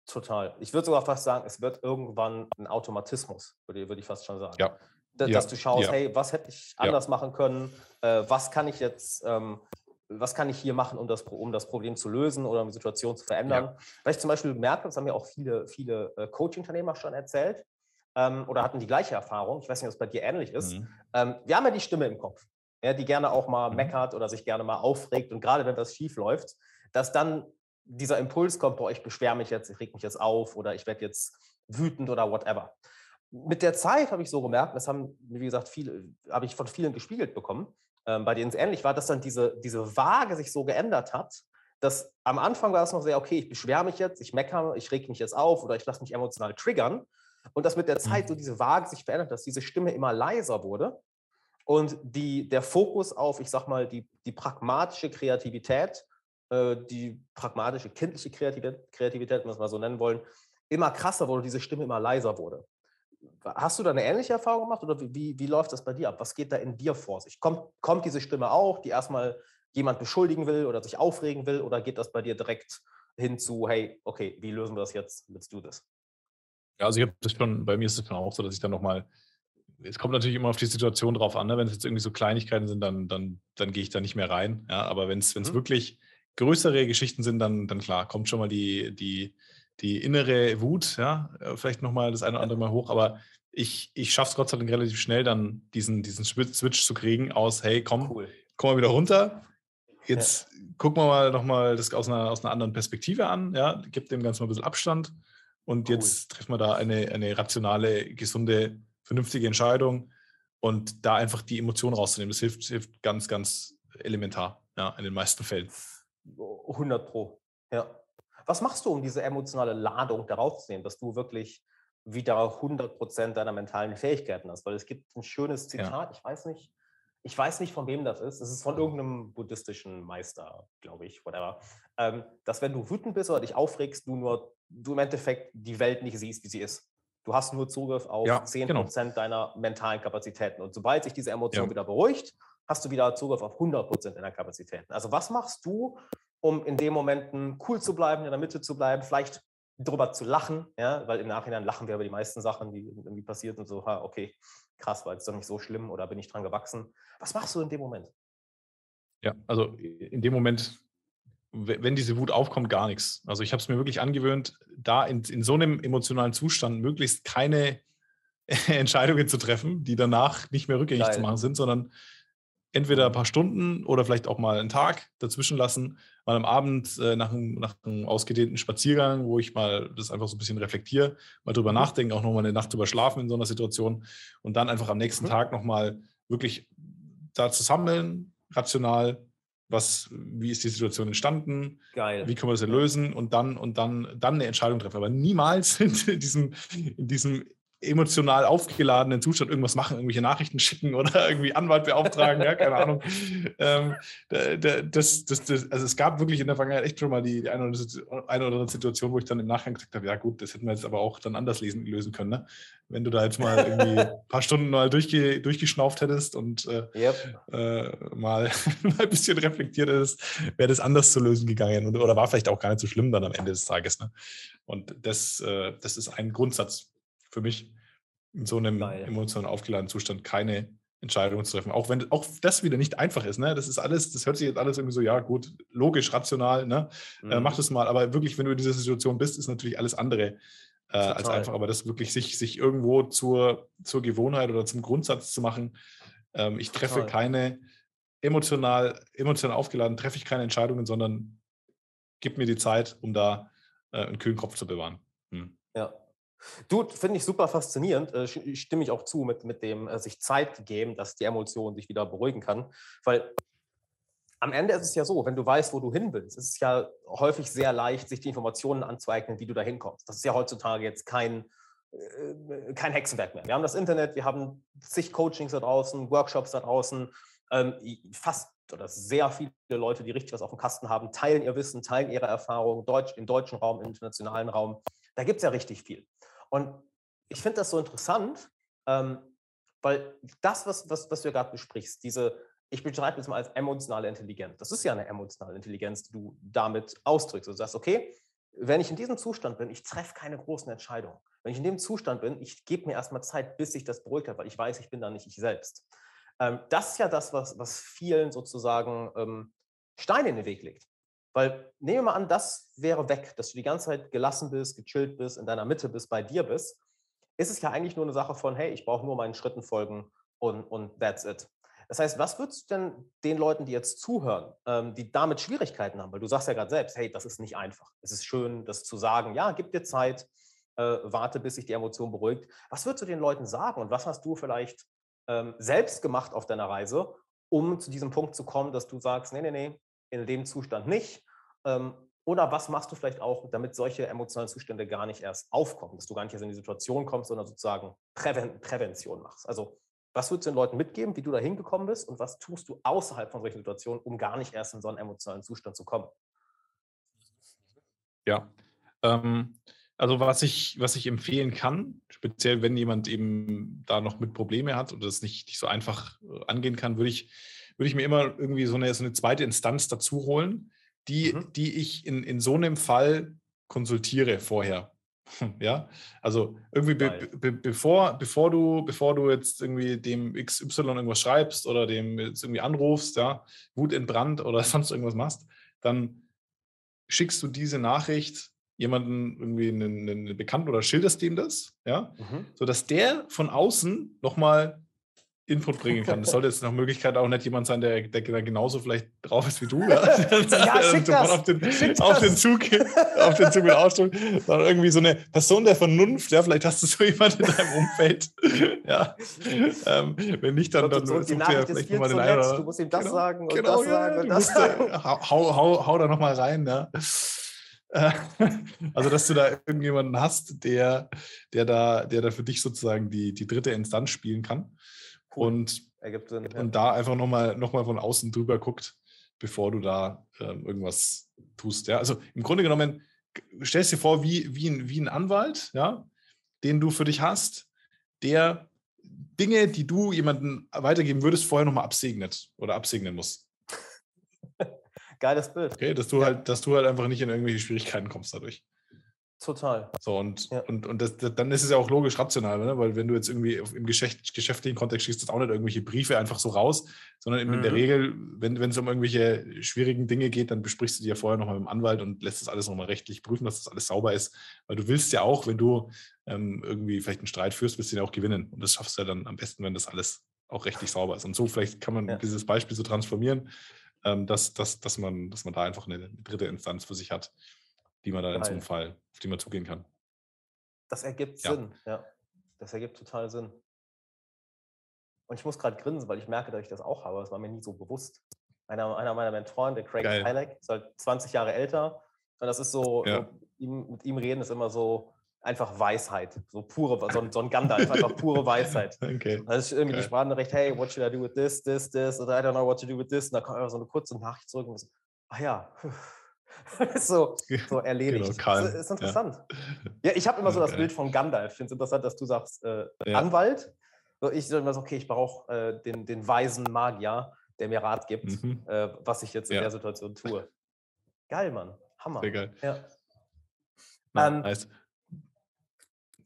Total. Ich würde sogar fast sagen, es wird irgendwann ein Automatismus, würde, würde ich fast schon sagen. Ja. Dass, ja. du schaust, ja. hey, was hätte ich anders machen können? Äh, was kann ich jetzt, ähm, was kann ich hier machen, um das, um das Problem zu lösen oder um die Situation zu verändern? Weil ich zum Beispiel merke, das haben ja auch viele, viele äh, Coaching-Unternehmer schon erzählt, ähm, oder hatten die gleiche Erfahrung. Ich weiß nicht, ob es bei dir ähnlich ist. Mhm. Ähm, wir haben ja die Stimme im Kopf, ja, die gerne auch mal mhm. meckert oder sich gerne mal aufregt. Und gerade wenn das schief läuft, dass dann dieser Impuls kommt, boah, ich beschwere mich jetzt, ich reg mich jetzt auf oder ich werde jetzt wütend oder whatever. Mit der Zeit habe ich so gemerkt, das haben, wie gesagt, viele, habe ich von vielen gespiegelt bekommen, ähm, bei denen es ähnlich war, dass dann diese, diese Waage sich so geändert hat, dass am Anfang war es noch sehr, okay, ich beschwere mich jetzt, ich meckere, ich reg mich jetzt auf oder ich lasse mich emotional triggern. Und dass mit der Zeit so mhm. diese Waage sich verändert, dass diese Stimme immer leiser wurde und die, der Fokus auf, ich sag mal, die, die pragmatische Kreativität, äh, die pragmatische kindliche Kreativität, Kreativität, wenn wir es mal so nennen wollen, immer krasser wurde, diese Stimme immer leiser wurde. Hast du da eine ähnliche Erfahrung gemacht oder wie, wie läuft das bei dir ab? Was geht da in dir vor sich? Kommt, kommt diese Stimme auch, die erstmal jemand beschuldigen will oder sich aufregen will oder geht das bei dir direkt hin zu, hey, okay, wie lösen wir das jetzt? Let's do this. Ja, also ich habe das schon, bei mir ist es schon auch so, dass ich dann nochmal, es kommt natürlich immer auf die Situation drauf an, ne? wenn es jetzt irgendwie so Kleinigkeiten sind, dann, dann, dann gehe ich da nicht mehr rein. Ja, aber wenn es mhm. wirklich größere Geschichten sind, dann, dann klar, kommt schon mal die, die, die innere Wut, ja, äh, vielleicht nochmal das eine oder andere Mal hoch, aber ich, ich schaffe es Gott sei Dank relativ schnell, dann diesen, diesen Switch zu kriegen aus, hey, komm, cool. komm mal wieder runter. Jetzt ja. gucken wir mal nochmal das aus einer, aus einer anderen Perspektive an, ja, gibt dem Ganzen mal ein bisschen Abstand und cool. jetzt treffen wir da eine, eine rationale, gesunde, vernünftige Entscheidung und da einfach die Emotionen rauszunehmen. Das hilft, hilft ganz, ganz elementar, ja, in den meisten Fällen. 100 Pro, ja. Was machst du, um diese emotionale Ladung darauf zu nehmen, dass du wirklich wieder 100 Prozent deiner mentalen Fähigkeiten hast? Weil es gibt ein schönes Zitat, ja. ich weiß nicht, ich weiß nicht, von wem das ist. Es ist von irgendeinem buddhistischen Meister, glaube ich, whatever. Ähm, dass wenn du wütend bist oder dich aufregst, du nur, du im Endeffekt die Welt nicht siehst, wie sie ist. Du hast nur Zugriff auf ja, 10% genau. deiner mentalen Kapazitäten. Und sobald sich diese Emotion ja. wieder beruhigt, hast du wieder Zugriff auf 100% deiner Kapazitäten. Also was machst du, um in den Momenten cool zu bleiben, in der Mitte zu bleiben, vielleicht drüber zu lachen, ja, weil im Nachhinein lachen wir über die meisten Sachen, die irgendwie passiert und so, ha, okay, krass, war es doch nicht so schlimm oder bin ich dran gewachsen. Was machst du in dem Moment? Ja, also in dem Moment, wenn diese Wut aufkommt, gar nichts. Also ich habe es mir wirklich angewöhnt, da in, in so einem emotionalen Zustand möglichst keine Entscheidungen zu treffen, die danach nicht mehr rückgängig Geil. zu machen sind, sondern entweder ein paar Stunden oder vielleicht auch mal einen Tag dazwischen lassen, mal am Abend äh, nach, einem, nach, einem, ausgedehnten Spaziergang, wo ich mal das einfach so ein bisschen reflektiere, mal drüber mhm. nachdenke, auch nochmal eine Nacht drüber schlafen in so einer Situation und dann einfach am nächsten mhm. Tag nochmal wirklich da zu sammeln, rational, was, wie ist die Situation entstanden, Geil. wie können wir das lösen und dann und dann, dann eine Entscheidung treffen. Aber niemals in diesem, in diesem emotional aufgeladenen Zustand irgendwas machen, irgendwelche Nachrichten schicken oder irgendwie Anwalt beauftragen, ja, keine Ahnung. Ähm, das, das, das, also es gab wirklich in der Vergangenheit echt schon mal die, die eine, oder andere Situation, wo ich dann im Nachgang gesagt habe, ja gut, das hätten wir jetzt aber auch dann anders lesen, lösen können. Ne? Wenn du da jetzt mal irgendwie ein paar Stunden mal durchge, durchgeschnauft hättest und äh, yep. äh, mal, mal ein bisschen reflektiert hättest, wäre das anders zu lösen gegangen und, oder war vielleicht auch gar nicht so schlimm dann am Ende des Tages. Ne? Und das, äh, das ist ein Grundsatz für mich, in so einem Geil. emotional aufgeladenen Zustand keine Entscheidung zu treffen. Auch wenn auch das wieder nicht einfach ist. Ne? Das ist alles, das hört sich jetzt alles irgendwie so, ja, gut, logisch, rational, ne? Äh, mhm. Äh, mach das mal. Aber wirklich, wenn du in dieser Situation bist, ist natürlich alles andere äh, als einfach. Aber das wirklich sich, sich irgendwo zur, zur Gewohnheit oder zum Grundsatz zu machen, ähm, ich treffe Total. keine emotional, emotional aufgeladen, treffe ich keine Entscheidungen, sondern gib mir die Zeit, um da äh, einen kühlen Kopf zu bewahren. Hm. Ja, Du, finde ich super faszinierend. Äh, stimme ich auch zu mit, mit dem äh, sich Zeit geben, dass die Emotion sich wieder beruhigen kann. Weil am Ende ist es ja so, wenn du weißt, wo du hin willst, ist es ja häufig sehr leicht, sich die Informationen anzueignen, wie du da hinkommst. Das ist ja heutzutage jetzt kein, äh, kein Hexenwerk mehr. Wir haben das Internet, wir haben zig Coachings da draußen, Workshops da draußen. Ähm, fast oder sehr viele Leute, die richtig was auf dem Kasten haben, teilen ihr Wissen, teilen ihre Erfahrungen Deutsch, im deutschen Raum, im internationalen Raum. Da gibt es ja richtig viel. Und ich finde das so interessant, ähm, weil das, was, was, was du ja gerade besprichst, diese, ich beschreibe es mal als emotionale Intelligenz. Das ist ja eine emotionale Intelligenz, die du damit ausdrückst. Du sagst, okay, wenn ich in diesem Zustand bin, ich treffe keine großen Entscheidungen. Wenn ich in dem Zustand bin, ich gebe mir erstmal Zeit, bis sich das beruhigt hat, weil ich weiß, ich bin da nicht ich selbst. Ähm, das ist ja das, was, was vielen sozusagen ähm, Steine in den Weg legt. Weil nehmen wir mal an, das wäre weg, dass du die ganze Zeit gelassen bist, gechillt bist, in deiner Mitte bist, bei dir bist, ist es ja eigentlich nur eine Sache von, hey, ich brauche nur meinen Schritten folgen und, und that's it. Das heißt, was würdest du denn den Leuten, die jetzt zuhören, ähm, die damit Schwierigkeiten haben, weil du sagst ja gerade selbst, hey, das ist nicht einfach. Es ist schön, das zu sagen, ja, gib dir Zeit, äh, warte, bis sich die Emotion beruhigt. Was würdest du den Leuten sagen und was hast du vielleicht ähm, selbst gemacht auf deiner Reise, um zu diesem Punkt zu kommen, dass du sagst, nee, nee, nee, in dem Zustand nicht. Ähm, oder was machst du vielleicht auch, damit solche emotionalen Zustände gar nicht erst aufkommen, dass du gar nicht erst in die Situation kommst, sondern sozusagen Präven Prävention machst? Also was würdest du den Leuten mitgeben, wie du da hingekommen bist und was tust du außerhalb von solchen Situationen, um gar nicht erst in so einen emotionalen Zustand zu kommen? Ja, ähm, also was ich, was ich empfehlen kann, speziell wenn jemand eben da noch mit Probleme hat und das nicht, nicht so einfach äh, angehen kann, würde ich, würde ich mir immer irgendwie so eine, so eine zweite Instanz dazu holen, die, mhm. die ich in, in so einem Fall konsultiere vorher. Ja, also irgendwie be, be, bevor, bevor, du, bevor du jetzt irgendwie dem XY irgendwas schreibst oder dem jetzt irgendwie anrufst, ja, Wut in Brand oder sonst irgendwas machst, dann schickst du diese Nachricht jemanden irgendwie einen, einen Bekannten oder schilderst dem das, ja, mhm. sodass der von außen nochmal Input bringen kann. Das sollte jetzt nach Möglichkeit auch nicht jemand sein, der, der genauso vielleicht drauf ist wie du. Ja, ja schick das. Auf den, auf den Zug, auf den Zug mit Ausdruck, sondern irgendwie so eine Person der Vernunft. Ja, vielleicht hast du so jemanden in deinem Umfeld. ja. Ähm, wenn nicht, dann, dann such dir vielleicht nochmal den einen. Du musst ihm das genau, sagen und genau, das ja, sagen und das sagen. Hau, hau, hau da nochmal rein. Ja. Also, dass du da irgendjemanden hast, der, der, da, der da für dich sozusagen die, die dritte Instanz spielen kann. Cool. Und, Sinn, ja. und da einfach nochmal noch mal von außen drüber guckt, bevor du da ähm, irgendwas tust. Ja? Also im Grunde genommen, stellst dir vor, wie, wie, ein, wie ein Anwalt, ja, den du für dich hast, der Dinge, die du jemandem weitergeben würdest, vorher nochmal absegnet oder absegnen muss. Geiles Bild. Okay, dass du ja. halt, dass du halt einfach nicht in irgendwelche Schwierigkeiten kommst dadurch. Total. So, und, ja. und, und das, das, dann ist es ja auch logisch rational, ne? weil wenn du jetzt irgendwie im Geschäft, geschäftlichen Kontext schickst, das auch nicht irgendwelche Briefe einfach so raus, sondern mhm. in der mhm. Regel, wenn, es um irgendwelche schwierigen Dinge geht, dann besprichst du die ja vorher nochmal mit dem Anwalt und lässt das alles nochmal rechtlich prüfen, dass das alles sauber ist. Weil du willst ja auch, wenn du ähm, irgendwie vielleicht einen Streit führst, willst du den auch gewinnen. Und das schaffst du ja dann am besten, wenn das alles auch rechtlich sauber ist. Und so vielleicht kann man ja. dieses Beispiel so transformieren ähm, dass, dass, dass, man, dass man da einfach eine, dritte Instanz für sich hat, die man dann in so einem Fall, auf die man zugehen kann. Das ergibt ja. Sinn, ja. Das ergibt total Sinn. Und ich muss gerade grinsen, weil ich merke, dass ich das auch habe. Das war mir nie so bewusst. Einer, einer meiner Mentoren, der Craig Halleck, ist halt 20 Jahre älter. Und das ist so, ja. so ihm, mit ihm reden ist immer so, einfach Weisheit, so pure, so ein, so ein Gandalf, einfach pure Weisheit. Okay. Das ist irgendwie okay. die Sprachnachricht, hey, what should I do with this, this, this, oder I don't know what to do with this. Und da kommt einfach so eine kurze Nachricht zurück und so, ach ja, so, so erledigt. Genau, das ist interessant. Ja, ja ich habe immer so das Bild von Gandalf. Ich finde es interessant, dass du sagst, äh, ja. Anwalt. Ich sage immer so, okay, ich brauche äh, den, den weisen Magier, der mir Rat gibt, mhm. äh, was ich jetzt in ja. der Situation tue. Geil, Mann. Hammer. Sehr geil. Ja. Na, ähm, nice.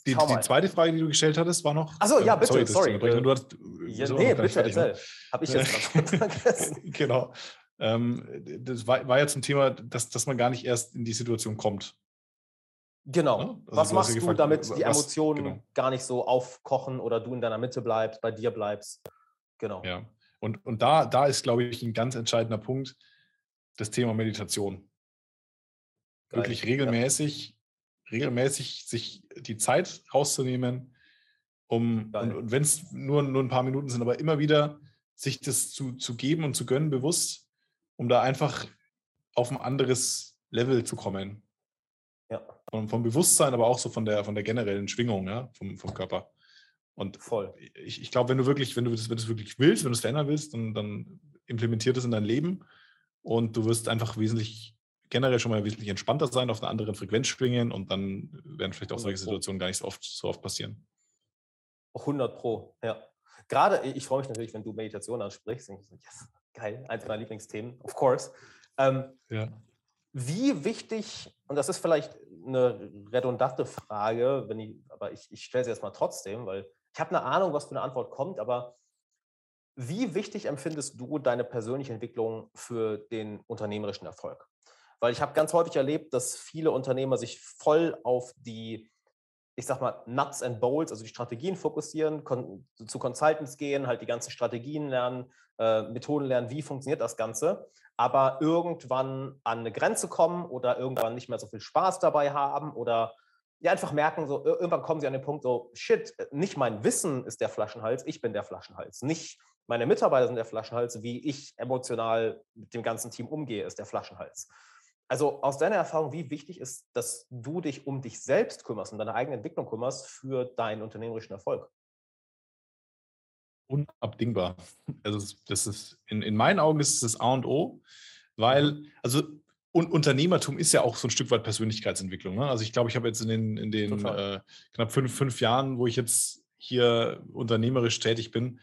Die, die, zweite Frage, die du gestellt hattest, war noch. Achso, ja, bitte, sorry. sorry. Du hast, ja, nee, bitte, fertig, ne? erzähl. Ne? Habe ich jetzt vergessen. genau. Ähm, das war, war ja zum Thema, dass, dass man gar nicht erst in die Situation kommt. Genau. Ja? Also was machst du, gefragt, damit die was, Emotionen genau. gar nicht so aufkochen oder du in deiner Mitte bleibst, bei dir bleibst? Genau. Ja. Und, und da, da ist, glaube ich, ein ganz entscheidender Punkt das Thema Meditation. Geil. Wirklich regelmäßig regelmäßig sich die Zeit rauszunehmen, um, und, und wenn es nur, nur ein paar Minuten sind, aber immer wieder sich das zu, zu geben und zu gönnen, bewusst, um da einfach auf ein anderes Level zu kommen. Ja. Vom, vom Bewusstsein, aber auch so von der, von der generellen Schwingung ja, vom, vom Körper. Und Voll. ich, ich glaube, wenn du wirklich, wenn du das, wenn du das wirklich willst, wenn du es verändern willst, dann, dann implementiert es in dein Leben und du wirst einfach wesentlich generell schon mal wesentlich entspannter sein, auf einer anderen Frequenz schwingen und dann werden vielleicht auch solche Situationen gar nicht so oft, so oft passieren. 100 Pro, ja. Gerade, ich freue mich natürlich, wenn du Meditation ansprichst. Ich so, yes, geil, eins meiner Lieblingsthemen, of course. Ähm, ja. Wie wichtig, und das ist vielleicht eine redundante Frage, wenn ich, aber ich, ich stelle sie jetzt mal trotzdem, weil ich habe eine Ahnung, was für eine Antwort kommt, aber wie wichtig empfindest du deine persönliche Entwicklung für den unternehmerischen Erfolg? Weil ich habe ganz häufig erlebt, dass viele Unternehmer sich voll auf die, ich sag mal, Nuts and Bolts, also die Strategien fokussieren, kon zu Consultants gehen, halt die ganzen Strategien lernen, äh, Methoden lernen, wie funktioniert das Ganze, aber irgendwann an eine Grenze kommen oder irgendwann nicht mehr so viel Spaß dabei haben oder ja, einfach merken, so irgendwann kommen sie an den Punkt, so, shit, nicht mein Wissen ist der Flaschenhals, ich bin der Flaschenhals. Nicht meine Mitarbeiter sind der Flaschenhals, wie ich emotional mit dem ganzen Team umgehe, ist der Flaschenhals. Also aus deiner Erfahrung, wie wichtig ist, dass du dich um dich selbst kümmerst und deine eigene Entwicklung kümmerst für deinen unternehmerischen Erfolg? Unabdingbar. Also das ist in, in meinen Augen ist es das A und O, weil mhm. also und Unternehmertum ist ja auch so ein Stück weit Persönlichkeitsentwicklung. Ne? Also ich glaube, ich habe jetzt in den, in den äh, knapp fünf, fünf Jahren, wo ich jetzt hier unternehmerisch tätig bin,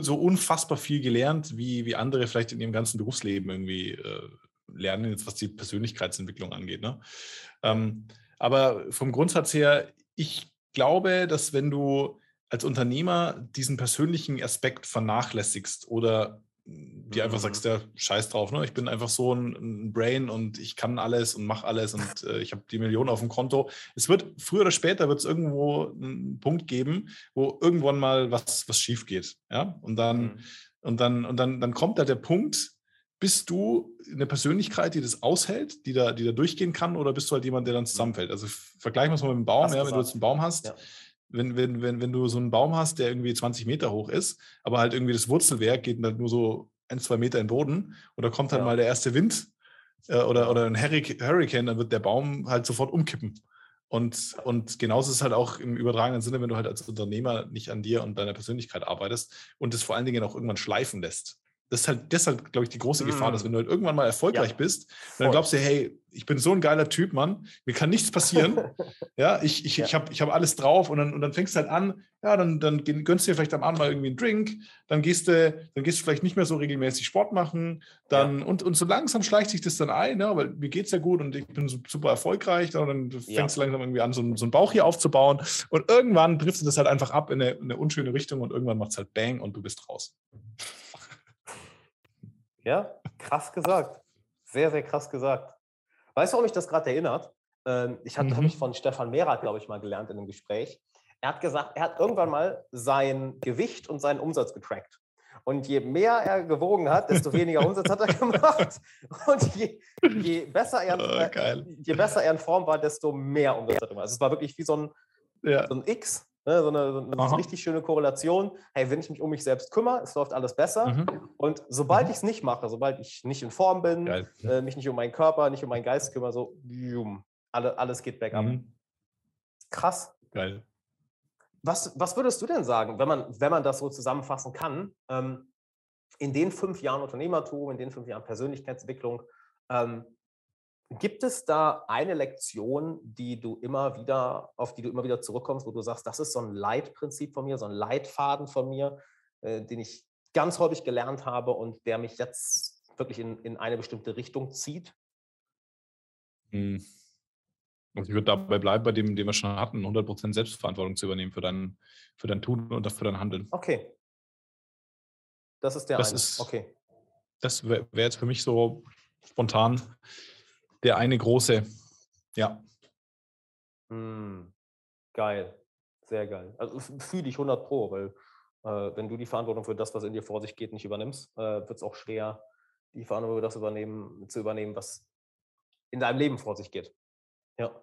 so unfassbar viel gelernt, wie, wie andere vielleicht in ihrem ganzen Berufsleben irgendwie äh, lernen, jetzt was die Persönlichkeitsentwicklung angeht. Ne? Ähm, aber vom Grundsatz her, ich glaube, dass wenn du als Unternehmer diesen persönlichen Aspekt vernachlässigst oder die einfach sagst, mhm. ja, scheiß drauf, ne? Ich bin einfach so ein, ein Brain und ich kann alles und mache alles und äh, ich habe die Millionen auf dem Konto. Es wird früher oder später wird es irgendwo einen Punkt geben, wo irgendwann mal was, was schief geht. Ja? Und dann, mhm. und dann, und dann, dann kommt da der Punkt, bist du eine Persönlichkeit, die das aushält, die da, die da durchgehen kann, oder bist du halt jemand, der dann zusammenfällt? Also vergleichen wir es mal mit dem Baum, ja, wenn du jetzt einen Baum hast. Ja wenn, wenn, wenn, wenn du so einen Baum hast, der irgendwie 20 Meter hoch ist, aber halt irgendwie das Wurzelwerk geht dann nur so ein, zwei Meter in den Boden und da kommt dann ja. mal der erste Wind äh, oder, oder ein Hurricane, dann wird der Baum halt sofort umkippen. Und, und genauso ist es halt auch im übertragenen Sinne, wenn du halt als Unternehmer nicht an dir und deiner Persönlichkeit arbeitest und es vor allen Dingen auch irgendwann schleifen lässt das ist halt deshalb, glaube ich, die große Gefahr, dass mm. wenn du halt irgendwann mal erfolgreich ja. bist, dann glaubst du, hey, ich bin so ein geiler Typ, Mann, mir kann nichts passieren. ja, ich, ich, ja. ich habe ich hab alles drauf und dann, und dann fängst du halt an, ja, dann, dann gönnst du dir vielleicht am Abend mal irgendwie einen Drink, dann gehst du, dann gehst du vielleicht nicht mehr so regelmäßig Sport machen, dann, ja. und, und so langsam schleicht sich das dann ein, ja, weil mir geht es ja gut und ich bin super erfolgreich, und dann fängst du langsam irgendwie an, so, so einen Bauch hier aufzubauen und irgendwann trifft das halt einfach ab in eine, in eine unschöne Richtung und irgendwann macht es halt Bang und du bist raus. Ja, krass gesagt. Sehr, sehr krass gesagt. Weißt du, warum mich das gerade erinnert? Ähm, ich habe mhm. mich von Stefan Mehrath, glaube ich, mal gelernt in einem Gespräch. Er hat gesagt, er hat irgendwann mal sein Gewicht und seinen Umsatz getrackt. Und je mehr er gewogen hat, desto weniger Umsatz hat er gemacht. Und je, je, besser er, oh, je besser er in Form war, desto mehr Umsatz hat er gemacht. Also es war wirklich wie so ein, ja. so ein X, Ne, so eine, so eine richtig schöne Korrelation. Hey, wenn ich mich um mich selbst kümmere, es läuft alles besser. Mhm. Und sobald mhm. ich es nicht mache, sobald ich nicht in Form bin, äh, mich nicht um meinen Körper, nicht um meinen Geist kümmere, so, boom, alle, alles geht bergab. Mhm. Krass. Geil. Was, was würdest du denn sagen, wenn man, wenn man das so zusammenfassen kann, ähm, in den fünf Jahren Unternehmertum, in den fünf Jahren Persönlichkeitsentwicklung, ähm, Gibt es da eine Lektion, die du immer wieder, auf die du immer wieder zurückkommst, wo du sagst, das ist so ein Leitprinzip von mir, so ein Leitfaden von mir, äh, den ich ganz häufig gelernt habe und der mich jetzt wirklich in, in eine bestimmte Richtung zieht? Hm. Also ich würde dabei bleiben, bei dem, den wir schon hatten, 100% Selbstverantwortung zu übernehmen für dein, für dein Tun und für dein Handeln. Okay. Das ist der das eine. Ist, okay. Das wäre wär jetzt für mich so spontan der eine große. Ja. Mm, geil. Sehr geil. Also fühle ich 100 Pro, weil äh, wenn du die Verantwortung für das, was in dir vor sich geht, nicht übernimmst, äh, wird es auch schwer, die Verantwortung für das übernehmen, zu übernehmen, was in deinem Leben vor sich geht. Ja.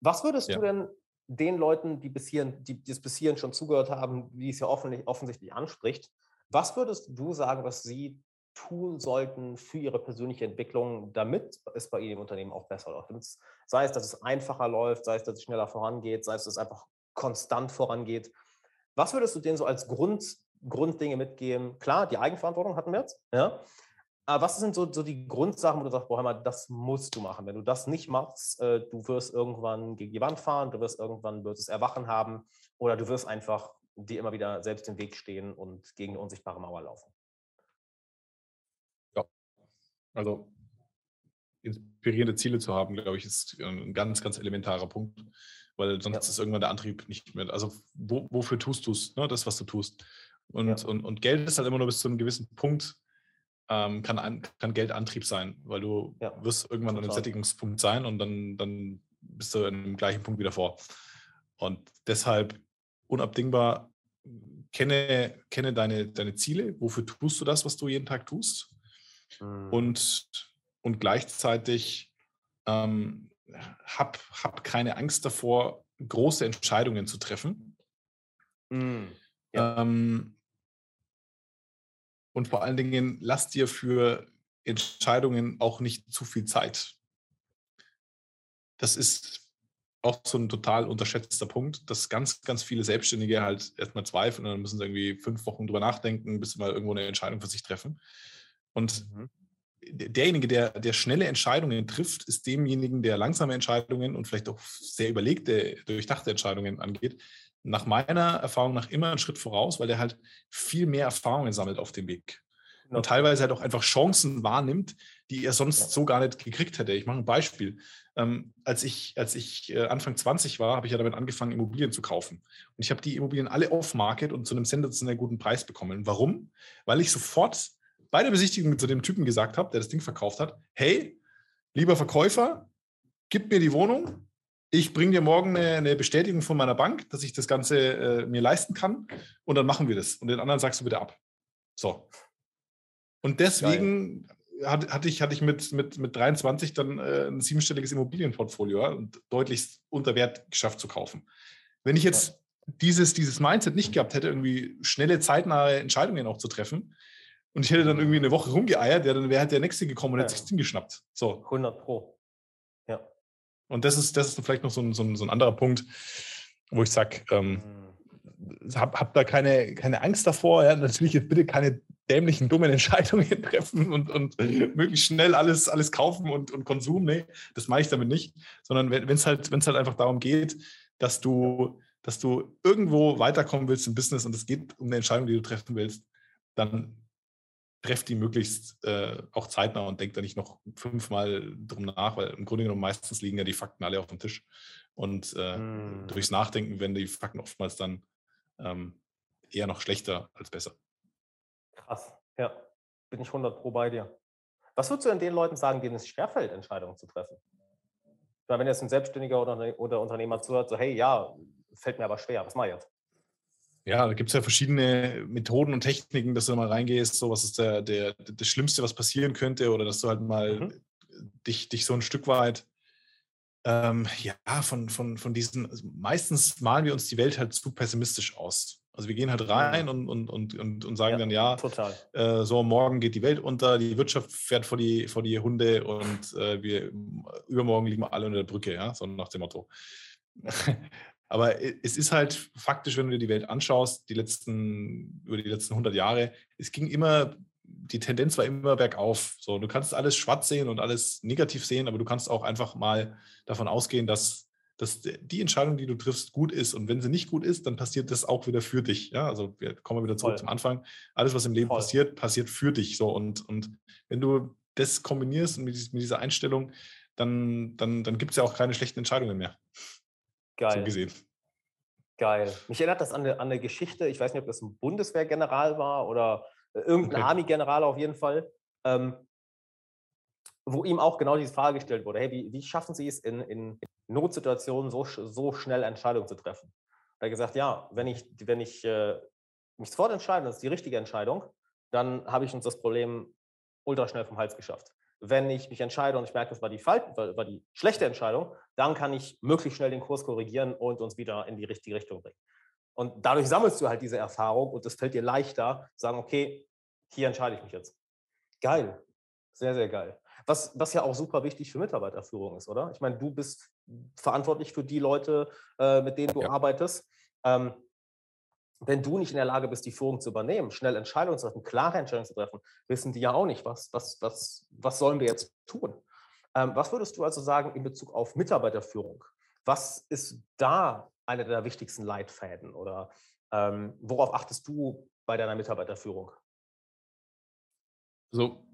Was würdest ja. du denn den Leuten, die bis hierhin, die, die es bis hierhin schon zugehört haben, wie es ja offensichtlich anspricht, was würdest du sagen, was sie tun sollten für ihre persönliche Entwicklung, damit es bei ihnen im Unternehmen auch besser läuft? Sei es, dass es einfacher läuft, sei es, dass es schneller vorangeht, sei es, dass es einfach konstant vorangeht. Was würdest du denen so als Grund, Grunddinge mitgeben? Klar, die Eigenverantwortung hatten wir jetzt, ja. Aber was sind so, so die Grundsachen, wo du sagst, boah, mal, das musst du machen. Wenn du das nicht machst, äh, du wirst irgendwann gegen die Wand fahren, du wirst irgendwann böses Erwachen haben oder du wirst einfach dir immer wieder selbst im Weg stehen und gegen eine unsichtbare Mauer laufen. Also inspirierende Ziele zu haben, glaube ich, ist ein ganz, ganz elementarer Punkt, weil sonst ja. ist irgendwann der Antrieb nicht mehr. Also wo, wofür tust du es, ne? das, was du tust. Und, ja. und, und Geld ist halt immer nur bis zu einem gewissen Punkt ähm, kann, kann Geld Antrieb sein, weil du ja, wirst irgendwann total. an einem Sättigungspunkt sein und dann, dann bist du in dem gleichen Punkt wieder vor. Und deshalb unabdingbar, kenne, kenne deine, deine Ziele, wofür tust du das, was du jeden Tag tust mhm. und, und gleichzeitig ähm, hab, hab keine Angst davor, große Entscheidungen zu treffen. Mhm. Ja. Ähm, und vor allen Dingen, lass dir für Entscheidungen auch nicht zu viel Zeit. Das ist auch so ein total unterschätzter Punkt, dass ganz, ganz viele Selbstständige halt erstmal zweifeln und dann müssen sie irgendwie fünf Wochen drüber nachdenken, bis sie mal irgendwo eine Entscheidung für sich treffen. Und mhm. derjenige, der, der schnelle Entscheidungen trifft, ist demjenigen, der langsame Entscheidungen und vielleicht auch sehr überlegte, durchdachte Entscheidungen angeht, nach meiner Erfahrung nach immer einen Schritt voraus, weil der halt viel mehr Erfahrungen sammelt auf dem Weg. Und teilweise halt auch einfach Chancen wahrnimmt, die er sonst ja. so gar nicht gekriegt hätte. Ich mache ein Beispiel. Ähm, als ich, als ich äh, Anfang 20 war, habe ich ja damit angefangen, Immobilien zu kaufen. Und ich habe die Immobilien alle off-market und zu einem sensationell guten Preis bekommen. Warum? Weil ich sofort bei der Besichtigung zu dem Typen gesagt habe, der das Ding verkauft hat, hey, lieber Verkäufer, gib mir die Wohnung, ich bringe dir morgen eine, eine, Bestätigung von meiner Bank, dass ich das Ganze äh, mir leisten kann und dann machen wir das. Und den anderen sagst du bitte ab. So. Und deswegen hat, hatte ich, hatte ich mit, mit, mit 23 dann äh, ein siebenstelliges Immobilienportfolio ja, und deutlich unter Wert geschafft zu kaufen. Wenn ich jetzt dieses, dieses Mindset nicht gehabt hätte, irgendwie schnelle, zeitnahe Entscheidungen auch zu treffen, und ich hätte dann irgendwie eine Woche rumgeeiert, ja, dann wäre halt der Nächste gekommen und ja. hätte sich das Ding geschnappt. So. 100 Pro. Ja. Und das ist, das ist vielleicht noch so ein, so ein, so ein anderer Punkt, wo ich sage, ähm, mhm. hab, hab da keine, keine Angst davor. Ja? Natürlich jetzt bitte keine dämlichen, dummen Entscheidungen treffen und, und möglichst schnell alles, alles kaufen und, und Konsum. Nee, das meine ich damit nicht. Sondern wenn es halt, halt einfach darum geht, dass du, dass du irgendwo weiterkommen willst im Business und es geht um eine Entscheidung, die du treffen willst, dann treff die möglichst äh, auch zeitnah und denk da nicht noch fünfmal drum nach, weil im Grunde genommen meistens liegen ja die Fakten alle auf dem Tisch. Und äh, hm. durchs Nachdenken werden die Fakten oftmals dann ähm, eher noch schlechter als besser. Krass, ja. Bin ich 100 Pro bei dir. Was würdest du denn den Leuten sagen, denen es schwerfällt, Entscheidungen zu treffen? Weil wenn jetzt ein Selbstständiger oder, oder Unternehmer zuhört, so, hey, ja, fällt mir aber schwer, was mache ich jetzt? Ja, da gibt es ja verschiedene Methoden und Techniken, dass du mal reingehst, so was ist der, der, das Schlimmste, was passieren könnte, oder dass du halt mal mhm. dich, dich so ein Stück weit, ähm, ja, von, von, von diesen, also meistens malen wir uns die Welt halt zu pessimistisch aus. Also wir gehen halt rein mhm. und, und, und, und, sagen ja, dann, ja, total. Äh, so morgen geht die Welt unter, die Wirtschaft fährt vor die, vor die Hunde und äh, wir übermorgen liegen wir alle unter der Brücke, ja, so nach dem Motto. Aber es ist halt faktisch, wenn du dir die Welt anschaust, die letzten, über die letzten 100 Jahre, es ging immer, die Tendenz war immer bergauf. So, du kannst alles schwarz sehen und alles negativ sehen, aber du kannst auch einfach mal davon ausgehen, dass, dass die Entscheidung, die du triffst, gut ist. Und wenn sie nicht gut ist, dann passiert das auch wieder für dich. Ja, also wir kommen wieder zurück Voll. zum Anfang. Alles, was im Leben Voll. passiert, passiert für dich. So, und, und wenn du das kombinierst mit, mit dieser Einstellung, dann, dann, dann gibt es ja auch keine schlechten Entscheidungen mehr. Geil. So gesehen. Geil. Mich erinnert das an eine, an eine Geschichte, ich weiß nicht, ob das ein Bundeswehrgeneral war oder äh, irgendein okay. Army-General auf jeden Fall, ähm, wo ihm auch genau diese Frage gestellt wurde, hey, wie, wie schaffen Sie es in, in Notsituationen so, so schnell Entscheidungen zu treffen? Er hat gesagt, ja, wenn ich, wenn ich äh, mich sofort entscheide, das ist die richtige Entscheidung, dann habe ich uns das Problem ultra schnell vom Hals geschafft. Wenn ich mich entscheide und ich merke, das war die, war die schlechte Entscheidung, dann kann ich möglichst schnell den Kurs korrigieren und uns wieder in die richtige Richtung bringen. Und dadurch sammelst du halt diese Erfahrung und es fällt dir leichter, zu sagen, okay, hier entscheide ich mich jetzt. Geil. Sehr, sehr geil. Was, was ja auch super wichtig für Mitarbeiterführung ist, oder? Ich meine, du bist verantwortlich für die Leute, äh, mit denen du ja. arbeitest. Ähm, wenn du nicht in der Lage bist, die Führung zu übernehmen, schnell Entscheidungen zu treffen, klare Entscheidungen zu treffen, wissen die ja auch nicht, was, was, was, was sollen wir jetzt tun. Ähm, was würdest du also sagen in Bezug auf Mitarbeiterführung? Was ist da einer der wichtigsten Leitfäden oder ähm, worauf achtest du bei deiner Mitarbeiterführung? Also,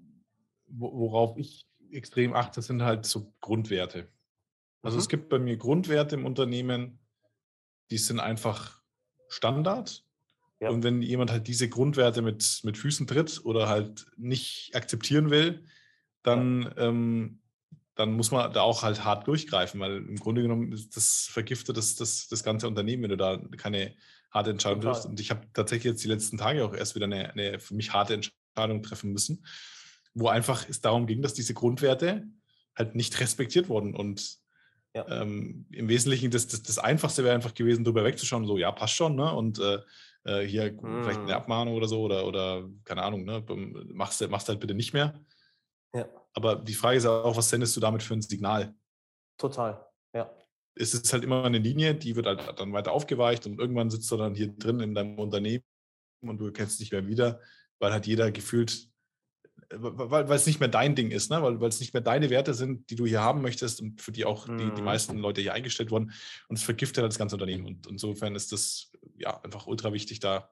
worauf ich extrem achte, sind halt so Grundwerte. Also mhm. es gibt bei mir Grundwerte im Unternehmen, die sind einfach Standard. Ja. Und wenn jemand halt diese Grundwerte mit, mit Füßen tritt oder halt nicht akzeptieren will, dann ja. ähm, dann muss man da auch halt hart durchgreifen, weil im Grunde genommen das vergiftet das, das, das ganze Unternehmen, wenn du da keine harte Entscheidung Total. triffst. Und ich habe tatsächlich jetzt die letzten Tage auch erst wieder eine, eine für mich harte Entscheidung treffen müssen, wo einfach es darum ging, dass diese Grundwerte halt nicht respektiert wurden. Und ja. ähm, im Wesentlichen das, das, das Einfachste wäre einfach gewesen, darüber wegzuschauen, so ja, passt schon, ne? Und äh, äh hier mm. vielleicht eine hm. Abmahnung oder so oder, oder keine Ahnung, ne? Machst, machst halt bitte nicht mehr. Ja. Aber die Frage ist auch, was sendest du damit für ein Signal? Total, ja. Es ist halt immer eine Linie, die wird halt dann weiter aufgeweicht und irgendwann sitzt du dann hier drin in deinem Unternehmen und du kennst dich mehr wieder, weil halt jeder gefühlt, weil, weil es nicht mehr dein Ding ist, ne? weil, weil es nicht mehr deine Werte sind, die du hier haben möchtest und für die auch die, die mhm. meisten Leute hier eingestellt wurden. Und es vergiftet halt das ganze Unternehmen. Und insofern ist das ja einfach ultra wichtig, da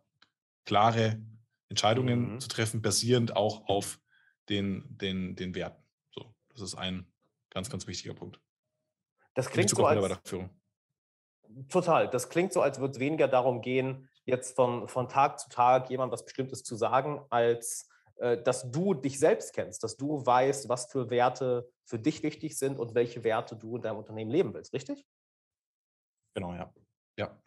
klare Entscheidungen mhm. zu treffen, basierend auch auf den, den, den Werten. So, das ist ein ganz, ganz wichtiger Punkt. Das klingt so als, Total. Das klingt so, als würde es weniger darum gehen, jetzt von, von Tag zu Tag jemand was Bestimmtes zu sagen, als dass du dich selbst kennst, dass du weißt, was für Werte für dich wichtig sind und welche Werte du in deinem Unternehmen leben willst, richtig? Genau, ja. Ja,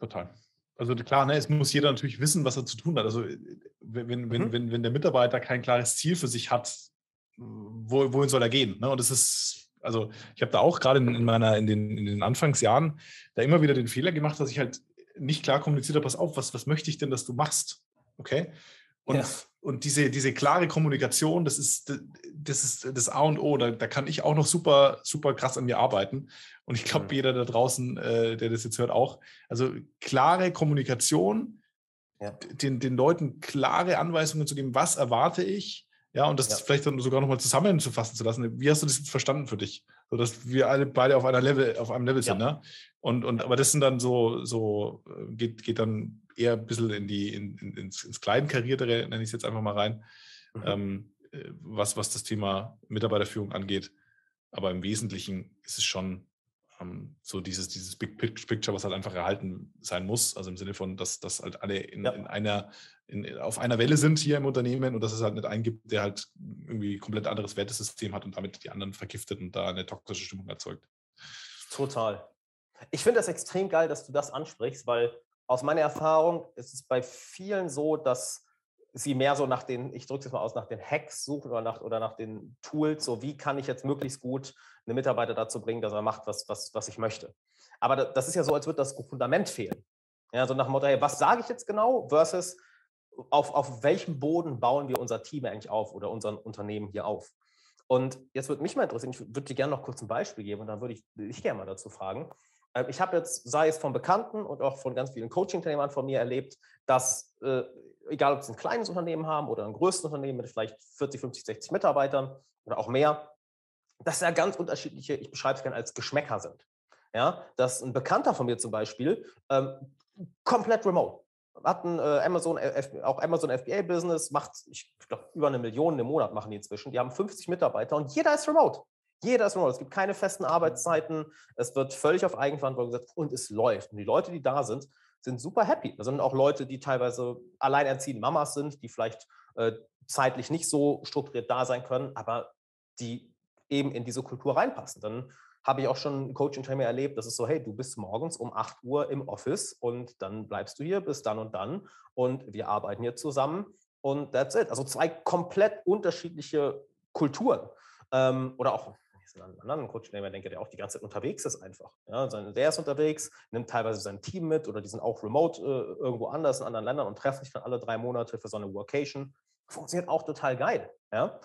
total. Also klar, ne, es muss jeder natürlich wissen, was er zu tun hat. Also äh, wenn, wenn, mhm. wenn, wenn der Mitarbeiter kein klares Ziel für sich hat, wo, wohin soll er gehen? Ne? Und das ist, also ich habe da auch gerade in, in, meiner, in den, in den Anfangsjahren da immer wieder den Fehler gemacht, dass ich halt nicht klar kommuniziert habe, pass auf, was, was möchte ich denn, dass du machst? Okay? Und, ja. Und diese, diese klare Kommunikation, das ist, das ist das A und O. Da, da kann ich auch noch super, super krass an mir arbeiten. Und ich glaube, mhm. jeder da draußen, äh, der das jetzt hört, auch. Also klare Kommunikation, ja. den, den Leuten klare Anweisungen zu geben, was erwarte ich, ja, und das ja. vielleicht dann sogar nochmal zusammenzufassen zu lassen. Wie hast du das jetzt verstanden für dich? So dass wir alle beide auf einer Level, auf einem Level ja. sind, ne? Und, und aber das sind dann so, so, äh, geht, geht dann eher ein bisschen in die, in, in, ins, ins Kleinkariertere, nenne ich es jetzt einfach mal rein, mhm. ähm, äh, was, was das Thema Mitarbeiterführung angeht. Aber im Wesentlichen ist es schon ähm, so dieses, dieses Big Picture, was halt einfach erhalten sein muss. Also im Sinne von, dass, dass halt alle in, ja. in einer, in, auf einer Welle sind hier im Unternehmen und dass es halt nicht einen gibt, der halt irgendwie komplett anderes Wertesystem hat und damit die anderen vergiftet und da eine toxische Stimmung erzeugt. Total. Ich finde das extrem geil, dass du das ansprichst, weil aus meiner Erfahrung ist es bei vielen so, dass sie mehr so nach den, ich drücke es mal aus, nach den Hacks suchen oder nach, oder nach den Tools, so wie kann ich jetzt möglichst gut einen Mitarbeiter dazu bringen, dass er macht, was, was, was ich möchte. Aber das ist ja so, als würde das Fundament fehlen. Ja, so nach dem Motto, hey, was sage ich jetzt genau versus auf, auf welchem Boden bauen wir unser Team eigentlich auf oder unser Unternehmen hier auf? Und jetzt würde mich mal interessieren, ich würde dir gerne noch kurz ein Beispiel geben und dann würde ich dich gerne mal dazu fragen. Ähm, ich habe jetzt, sei es von Bekannten und auch von ganz vielen Coaching-Teilnehmern von mir erlebt, dass, äh, egal ob sie ein kleines Unternehmen haben oder ein größtes Unternehmen mit vielleicht 40, 50, 60 Mitarbeitern oder auch mehr, dass ja ganz unterschiedliche, ich beschreibe es gerne als Geschmäcker sind. Ja, dass ein Bekannter von mir zum Beispiel ähm, komplett remote hat ein äh, Amazon, äh, auch Amazon FBA-Business, macht, ich glaube, über eine Million im Monat machen die inzwischen. Die haben 50 Mitarbeiter und jeder ist remote. Jeder ist remote. Es gibt keine festen Arbeitszeiten. Es wird völlig auf Eigenverantwortung gesetzt und es läuft. Und die Leute, die da sind, sind super happy. Da sind auch Leute, die teilweise alleinerziehende Mamas sind, die vielleicht äh, zeitlich nicht so strukturiert da sein können, aber die eben in diese Kultur reinpassen. Dann habe ich auch schon Coaching-Trainer erlebt, das ist so, hey, du bist morgens um 8 Uhr im Office und dann bleibst du hier bis dann und dann und wir arbeiten hier zusammen und that's it. Also zwei komplett unterschiedliche Kulturen ähm, oder auch einen anderen Coach, der denke, der auch die ganze Zeit unterwegs ist einfach. Ja, der ist unterwegs, nimmt teilweise sein Team mit oder die sind auch remote äh, irgendwo anders in anderen Ländern und treffen sich dann alle drei Monate für so eine Workation. Funktioniert auch total geil. Ja?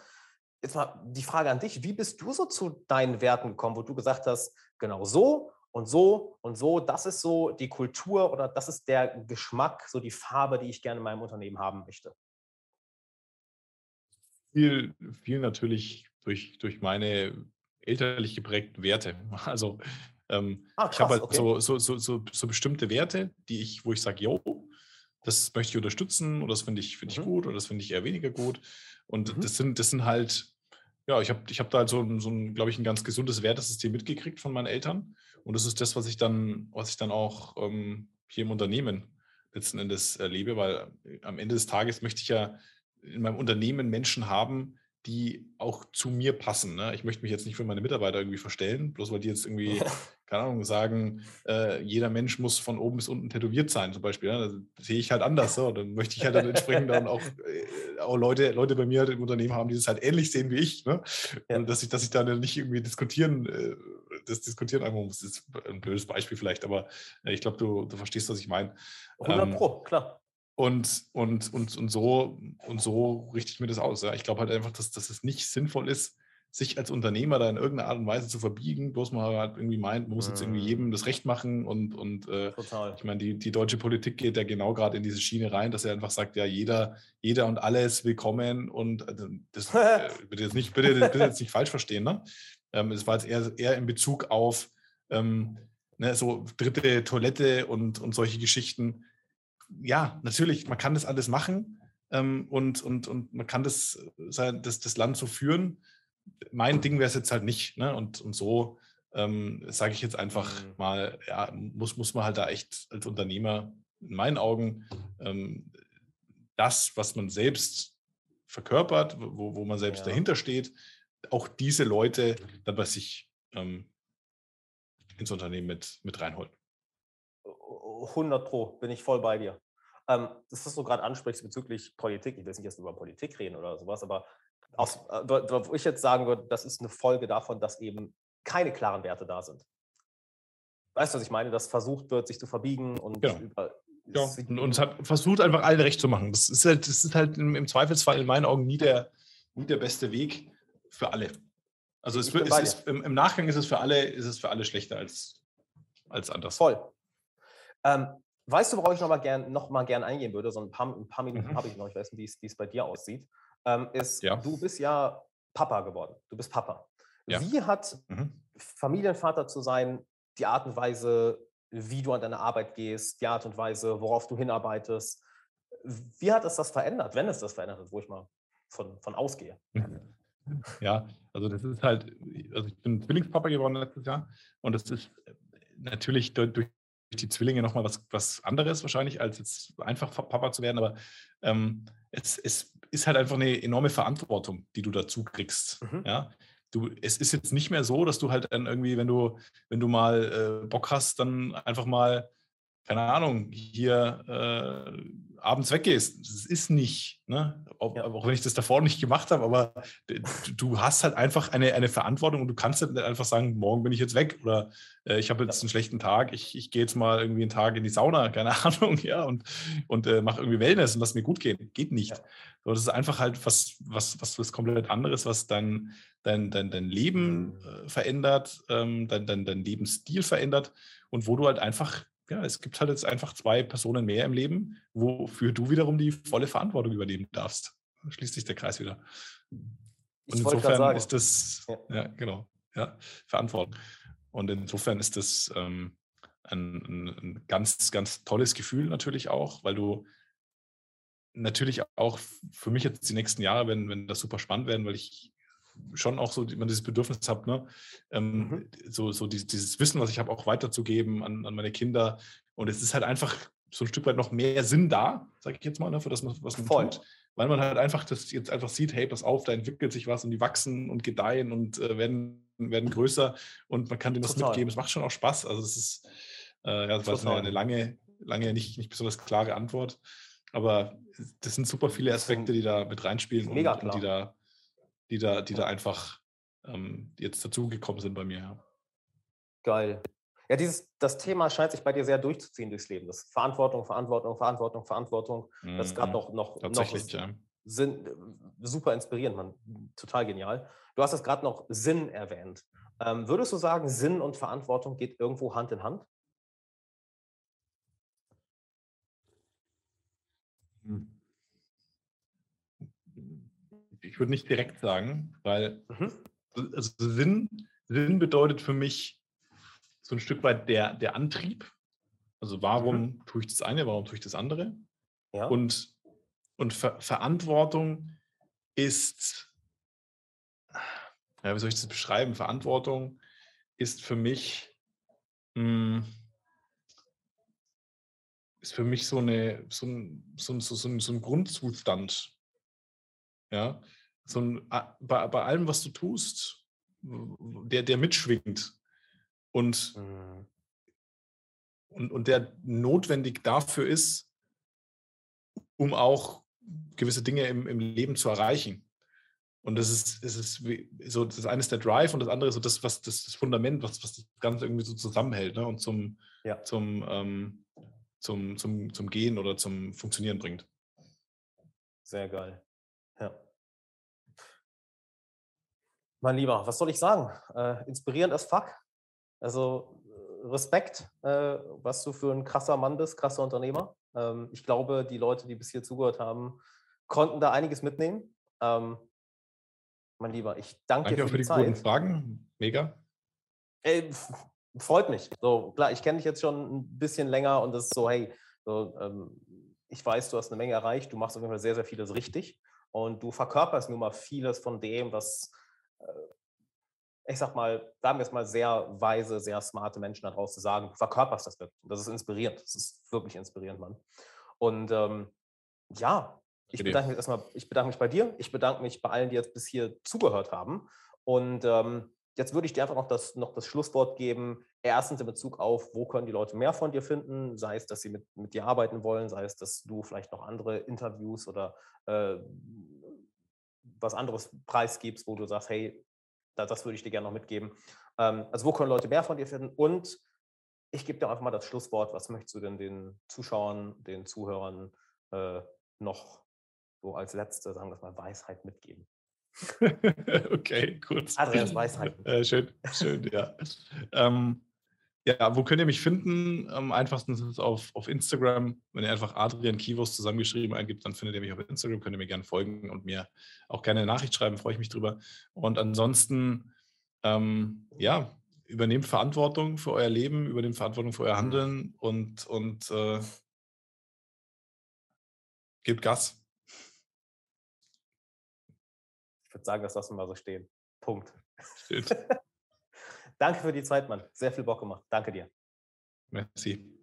Jetzt mal die Frage an dich, wie bist du so zu deinen Werten gekommen, wo du gesagt hast, genau so und so und so, das ist so die Kultur oder das ist der Geschmack, so die Farbe, die ich gerne in meinem Unternehmen haben möchte? Viel, viel natürlich durch, durch meine elterlich geprägten Werte. Also ähm, ah, krass, ich habe halt okay. so, so, so, so, so bestimmte Werte, die ich, wo ich sage, yo, das möchte ich unterstützen oder das finde ich, find ich mhm. gut oder das finde ich eher weniger gut. Und mhm. das, sind, das sind halt, ja, ich habe ich hab da halt so, ein, so ein glaube ich, ein ganz gesundes Wertesystem mitgekriegt von meinen Eltern. Und das ist das, was ich dann, was ich dann auch ähm, hier im Unternehmen letzten Endes erlebe, weil äh, am Ende des Tages möchte ich ja in meinem Unternehmen Menschen haben, die auch zu mir passen. Ne? Ich möchte mich jetzt nicht für meine Mitarbeiter irgendwie verstellen, bloß weil die jetzt irgendwie, keine Ahnung, sagen, äh, jeder Mensch muss von oben bis unten tätowiert sein, zum Beispiel. Ne? Das sehe ich halt anders. So. Dann möchte ich halt dann entsprechend dann auch, äh, auch Leute, Leute bei mir halt im Unternehmen haben, die das halt ähnlich sehen wie ich. Ne? Ja. Und dass ich, dass ich da nicht irgendwie diskutieren, äh, das diskutieren einfach muss. Das ist ein blödes Beispiel vielleicht, aber äh, ich glaube, du, du verstehst, was ich meine. 100 ähm, Pro, klar. Und, und, und, und, so, und so richte ich mir das aus. Ja. Ich glaube halt einfach, dass, dass es nicht sinnvoll ist, sich als Unternehmer da in irgendeiner Art und Weise zu verbiegen, bloß man halt irgendwie meint, man muss jetzt irgendwie jedem das Recht machen und, und äh, ich meine, die, die deutsche Politik geht ja genau gerade in diese Schiene rein, dass er einfach sagt, ja, jeder, jeder und alles willkommen und also das äh, bitte jetzt nicht, bitte, bitte jetzt nicht falsch verstehen, ne? Ähm, es war jetzt eher, eher in Bezug auf ähm, ne, so dritte Toilette und, und solche Geschichten ja, natürlich, man kann das alles machen ähm, und, und, und man kann das, das, das Land so führen. Mein Ding wäre es jetzt halt nicht. Ne? Und, und so ähm, sage ich jetzt einfach mhm. mal, ja, muss, muss man halt da echt als Unternehmer in meinen Augen ähm, das, was man selbst verkörpert, wo, wo man selbst ja. dahinter steht, auch diese Leute dann bei sich ähm, ins Unternehmen mit, mit reinholen. 100 Pro, bin ich voll bei dir. Ähm, das, was du gerade ansprichst bezüglich Politik, ich will jetzt nicht erst über Politik reden oder sowas, aber aus, äh, wo ich jetzt sagen würde, das ist eine Folge davon, dass eben keine klaren Werte da sind. Weißt du, was ich meine? Dass versucht wird, sich zu verbiegen und ja. über. Ja, und, und es hat versucht, einfach allen recht zu machen. Das ist halt, das ist halt im, im Zweifelsfall in meinen Augen nie der, nie der beste Weg für alle. Also es, es ist, im, im, Nachgang ist es für alle, ist es für alle schlechter als, als anders. Voll. Ähm, weißt du, worauf ich noch mal gern, noch mal gern eingehen würde? So ein paar, ein paar Minuten mhm. habe ich noch. Ich weiß nicht, wie es bei dir aussieht. Ähm, ist, ja. du bist ja Papa geworden. Du bist Papa. Ja. Wie hat mhm. Familienvater zu sein die Art und Weise, wie du an deine Arbeit gehst, die Art und Weise, worauf du hinarbeitest, wie hat es das verändert, wenn es das verändert hat, wo ich mal von, von ausgehe? Ja, also das ist halt, also ich bin Zwillingspapa geworden letztes Jahr und das ist natürlich durch die Zwillinge nochmal was, was anderes wahrscheinlich, als jetzt einfach Papa zu werden, aber ähm, es, es ist halt einfach eine enorme Verantwortung, die du dazu kriegst. Mhm. Ja? Du, es ist jetzt nicht mehr so, dass du halt dann irgendwie, wenn du, wenn du mal äh, Bock hast, dann einfach mal, keine Ahnung, hier äh, abends weggehst. Das ist nicht, ne? auch, ja. auch, wenn ich das davor nicht gemacht habe, aber du hast halt einfach eine, eine Verantwortung und du kannst halt nicht einfach sagen, morgen bin ich jetzt weg oder äh, ich habe jetzt einen schlechten Tag, ich, ich gehe jetzt mal irgendwie einen Tag in die Sauna, keine Ahnung, ja, und, und äh, mache irgendwie Wellness und lass mir gut gehen. Geht nicht. Ja. So, das ist einfach halt was, was, was, was komplett anderes, was dein, dein, dein, dein Leben mhm. äh, verändert, ähm, dein, dein, dein Lebensstil verändert und wo du halt einfach ja, es gibt halt jetzt einfach zwei Personen mehr im Leben, wofür du wiederum die volle Verantwortung übernehmen darfst. Da schließt sich der Kreis wieder. Und ich insofern ist das, ja. ja. genau, ja, Verantwortung. Und insofern ist das ähm, ein, ein, ganz, ganz tolles Gefühl natürlich auch, weil du natürlich auch für mich jetzt die nächsten Jahre, wenn, wenn das super spannend werden, weil ich schon auch so man dieses Bedürfnis habe, ne? Ähm, mhm. so, so dieses, dieses, Wissen, was ich habe, auch weiterzugeben an, an, meine Kinder. Und es ist halt einfach so ein Stück weit noch mehr Sinn da, sage ich jetzt mal, ne, für das, was man Voll. tut. Weil man halt einfach das jetzt einfach sieht, hey, pass auf, da entwickelt sich was und die wachsen und gedeihen und äh, werden, werden größer und man kann denen das Total. mitgeben. Es macht schon auch Spaß. Also das ist, äh, ja, das war eine, eine lange, lange nicht, nicht besonders klare Antwort. Aber das sind super viele Aspekte, die da mit reinspielen und, und, die da die da, die da einfach ähm, jetzt dazugekommen sind bei mir. Ja. Geil. Ja, dieses, das Thema scheint sich bei dir sehr durchzuziehen durchs Leben. Das Verantwortung, Verantwortung, Verantwortung, Verantwortung. Das ist gerade Mhm. noch, noch, Tatsächlich, noch ja. Sinn, super inspirierend, man. Total genial. Du hast es gerade noch Sinn erwähnt. Ähm, würdest du sagen, Sinn und Verantwortung geht irgendwo Hand in Hand? Ich würde nicht direkt sagen, weil Mhm. also Sinn, Sinn bedeutet für mich so ein Stück weit der, der Antrieb. Also warum tue ich das eine, warum tue ich das andere? Ja. Und, und Ver Verantwortung ist, ja, wie soll ich das beschreiben? Verantwortung ist für mich, mh, ist für mich so, eine, so, ein, so, ein, so, so ein, so ein Grundzustand. Ja, so ein, bei, bei allem, was du tust, der, der mitschwingt und, Mhm. und, und der notwendig dafür ist, um auch gewisse Dinge im, im Leben zu erreichen. Und das ist, es ist so, das eine ist der Drive und das andere ist so das, was das, das Fundament, was, was das Ganze irgendwie so zusammenhält ne? und zum, Ja. zum, ähm, zum, zum, zum Gehen oder zum Funktionieren bringt. Sehr geil. Ja. Mein Lieber, was soll ich sagen? Äh, inspirierend as fuck. Also äh, Respekt, äh, was du für ein krasser Mann bist, krasser Unternehmer. Ähm, ich glaube, die Leute, die bis hier zugehört haben, konnten da einiges mitnehmen. Ähm, mein Lieber, ich danke, Danke dir für für die, die Zeit. guten Fragen. Mega. Ey, freut mich. So, klar, ich kenne dich jetzt schon ein bisschen länger und es ist so, hey, so, ähm, ich weiß, du hast eine Menge erreicht, du machst auf jeden Fall sehr, sehr vieles richtig und du verkörperst nun mal vieles von dem, was, ich sag mal, sagen wir es mal, sehr weise, sehr smarte Menschen da draußen sagen, du verkörperst das wirklich. Und Das ist inspirierend. Das ist wirklich inspirierend, Mann. Und ähm, ja, ich bedanke mich erstmal, ich bedanke mich bei dir, ich bedanke mich bei allen, die jetzt bis hier zugehört haben. Und ähm, jetzt würde ich dir einfach noch das, noch das Schlusswort geben. Erstens in Bezug auf, wo können die Leute mehr von dir finden, sei es, dass sie mit, mit dir arbeiten wollen, sei es, dass du vielleicht noch andere Interviews oder äh, was anderes preisgibst, wo du sagst, hey, da, das würde ich dir gerne noch mitgeben. Ähm, also wo können Leute mehr von dir finden? Und ich gebe dir einfach mal das Schlusswort. Was möchtest du denn den Zuschauern, den Zuhörern äh, noch so als letzte, sagen wir es mal, Weisheit mitgeben? okay, gut. Adrians Weisheiten. Äh, schön, schön, ja. ähm, ja, wo könnt ihr mich finden? Am einfachsten ist es auf, auf Instagram. Wenn ihr einfach Adrian Kivos zusammengeschrieben eingibt, dann findet ihr mich auf Instagram, könnt ihr mir gerne folgen und mir auch gerne eine Nachricht schreiben, freue ich mich drüber. Und ansonsten, ähm, ja, übernehmt Verantwortung für euer Leben, übernehmt Verantwortung für euer Handeln und, und äh, gebt Gas. Ich würde sagen, das lassen wir mal so stehen. Punkt. Schön. Danke für die Zeit, Mann. Sehr viel Bock gemacht. Danke dir. Merci.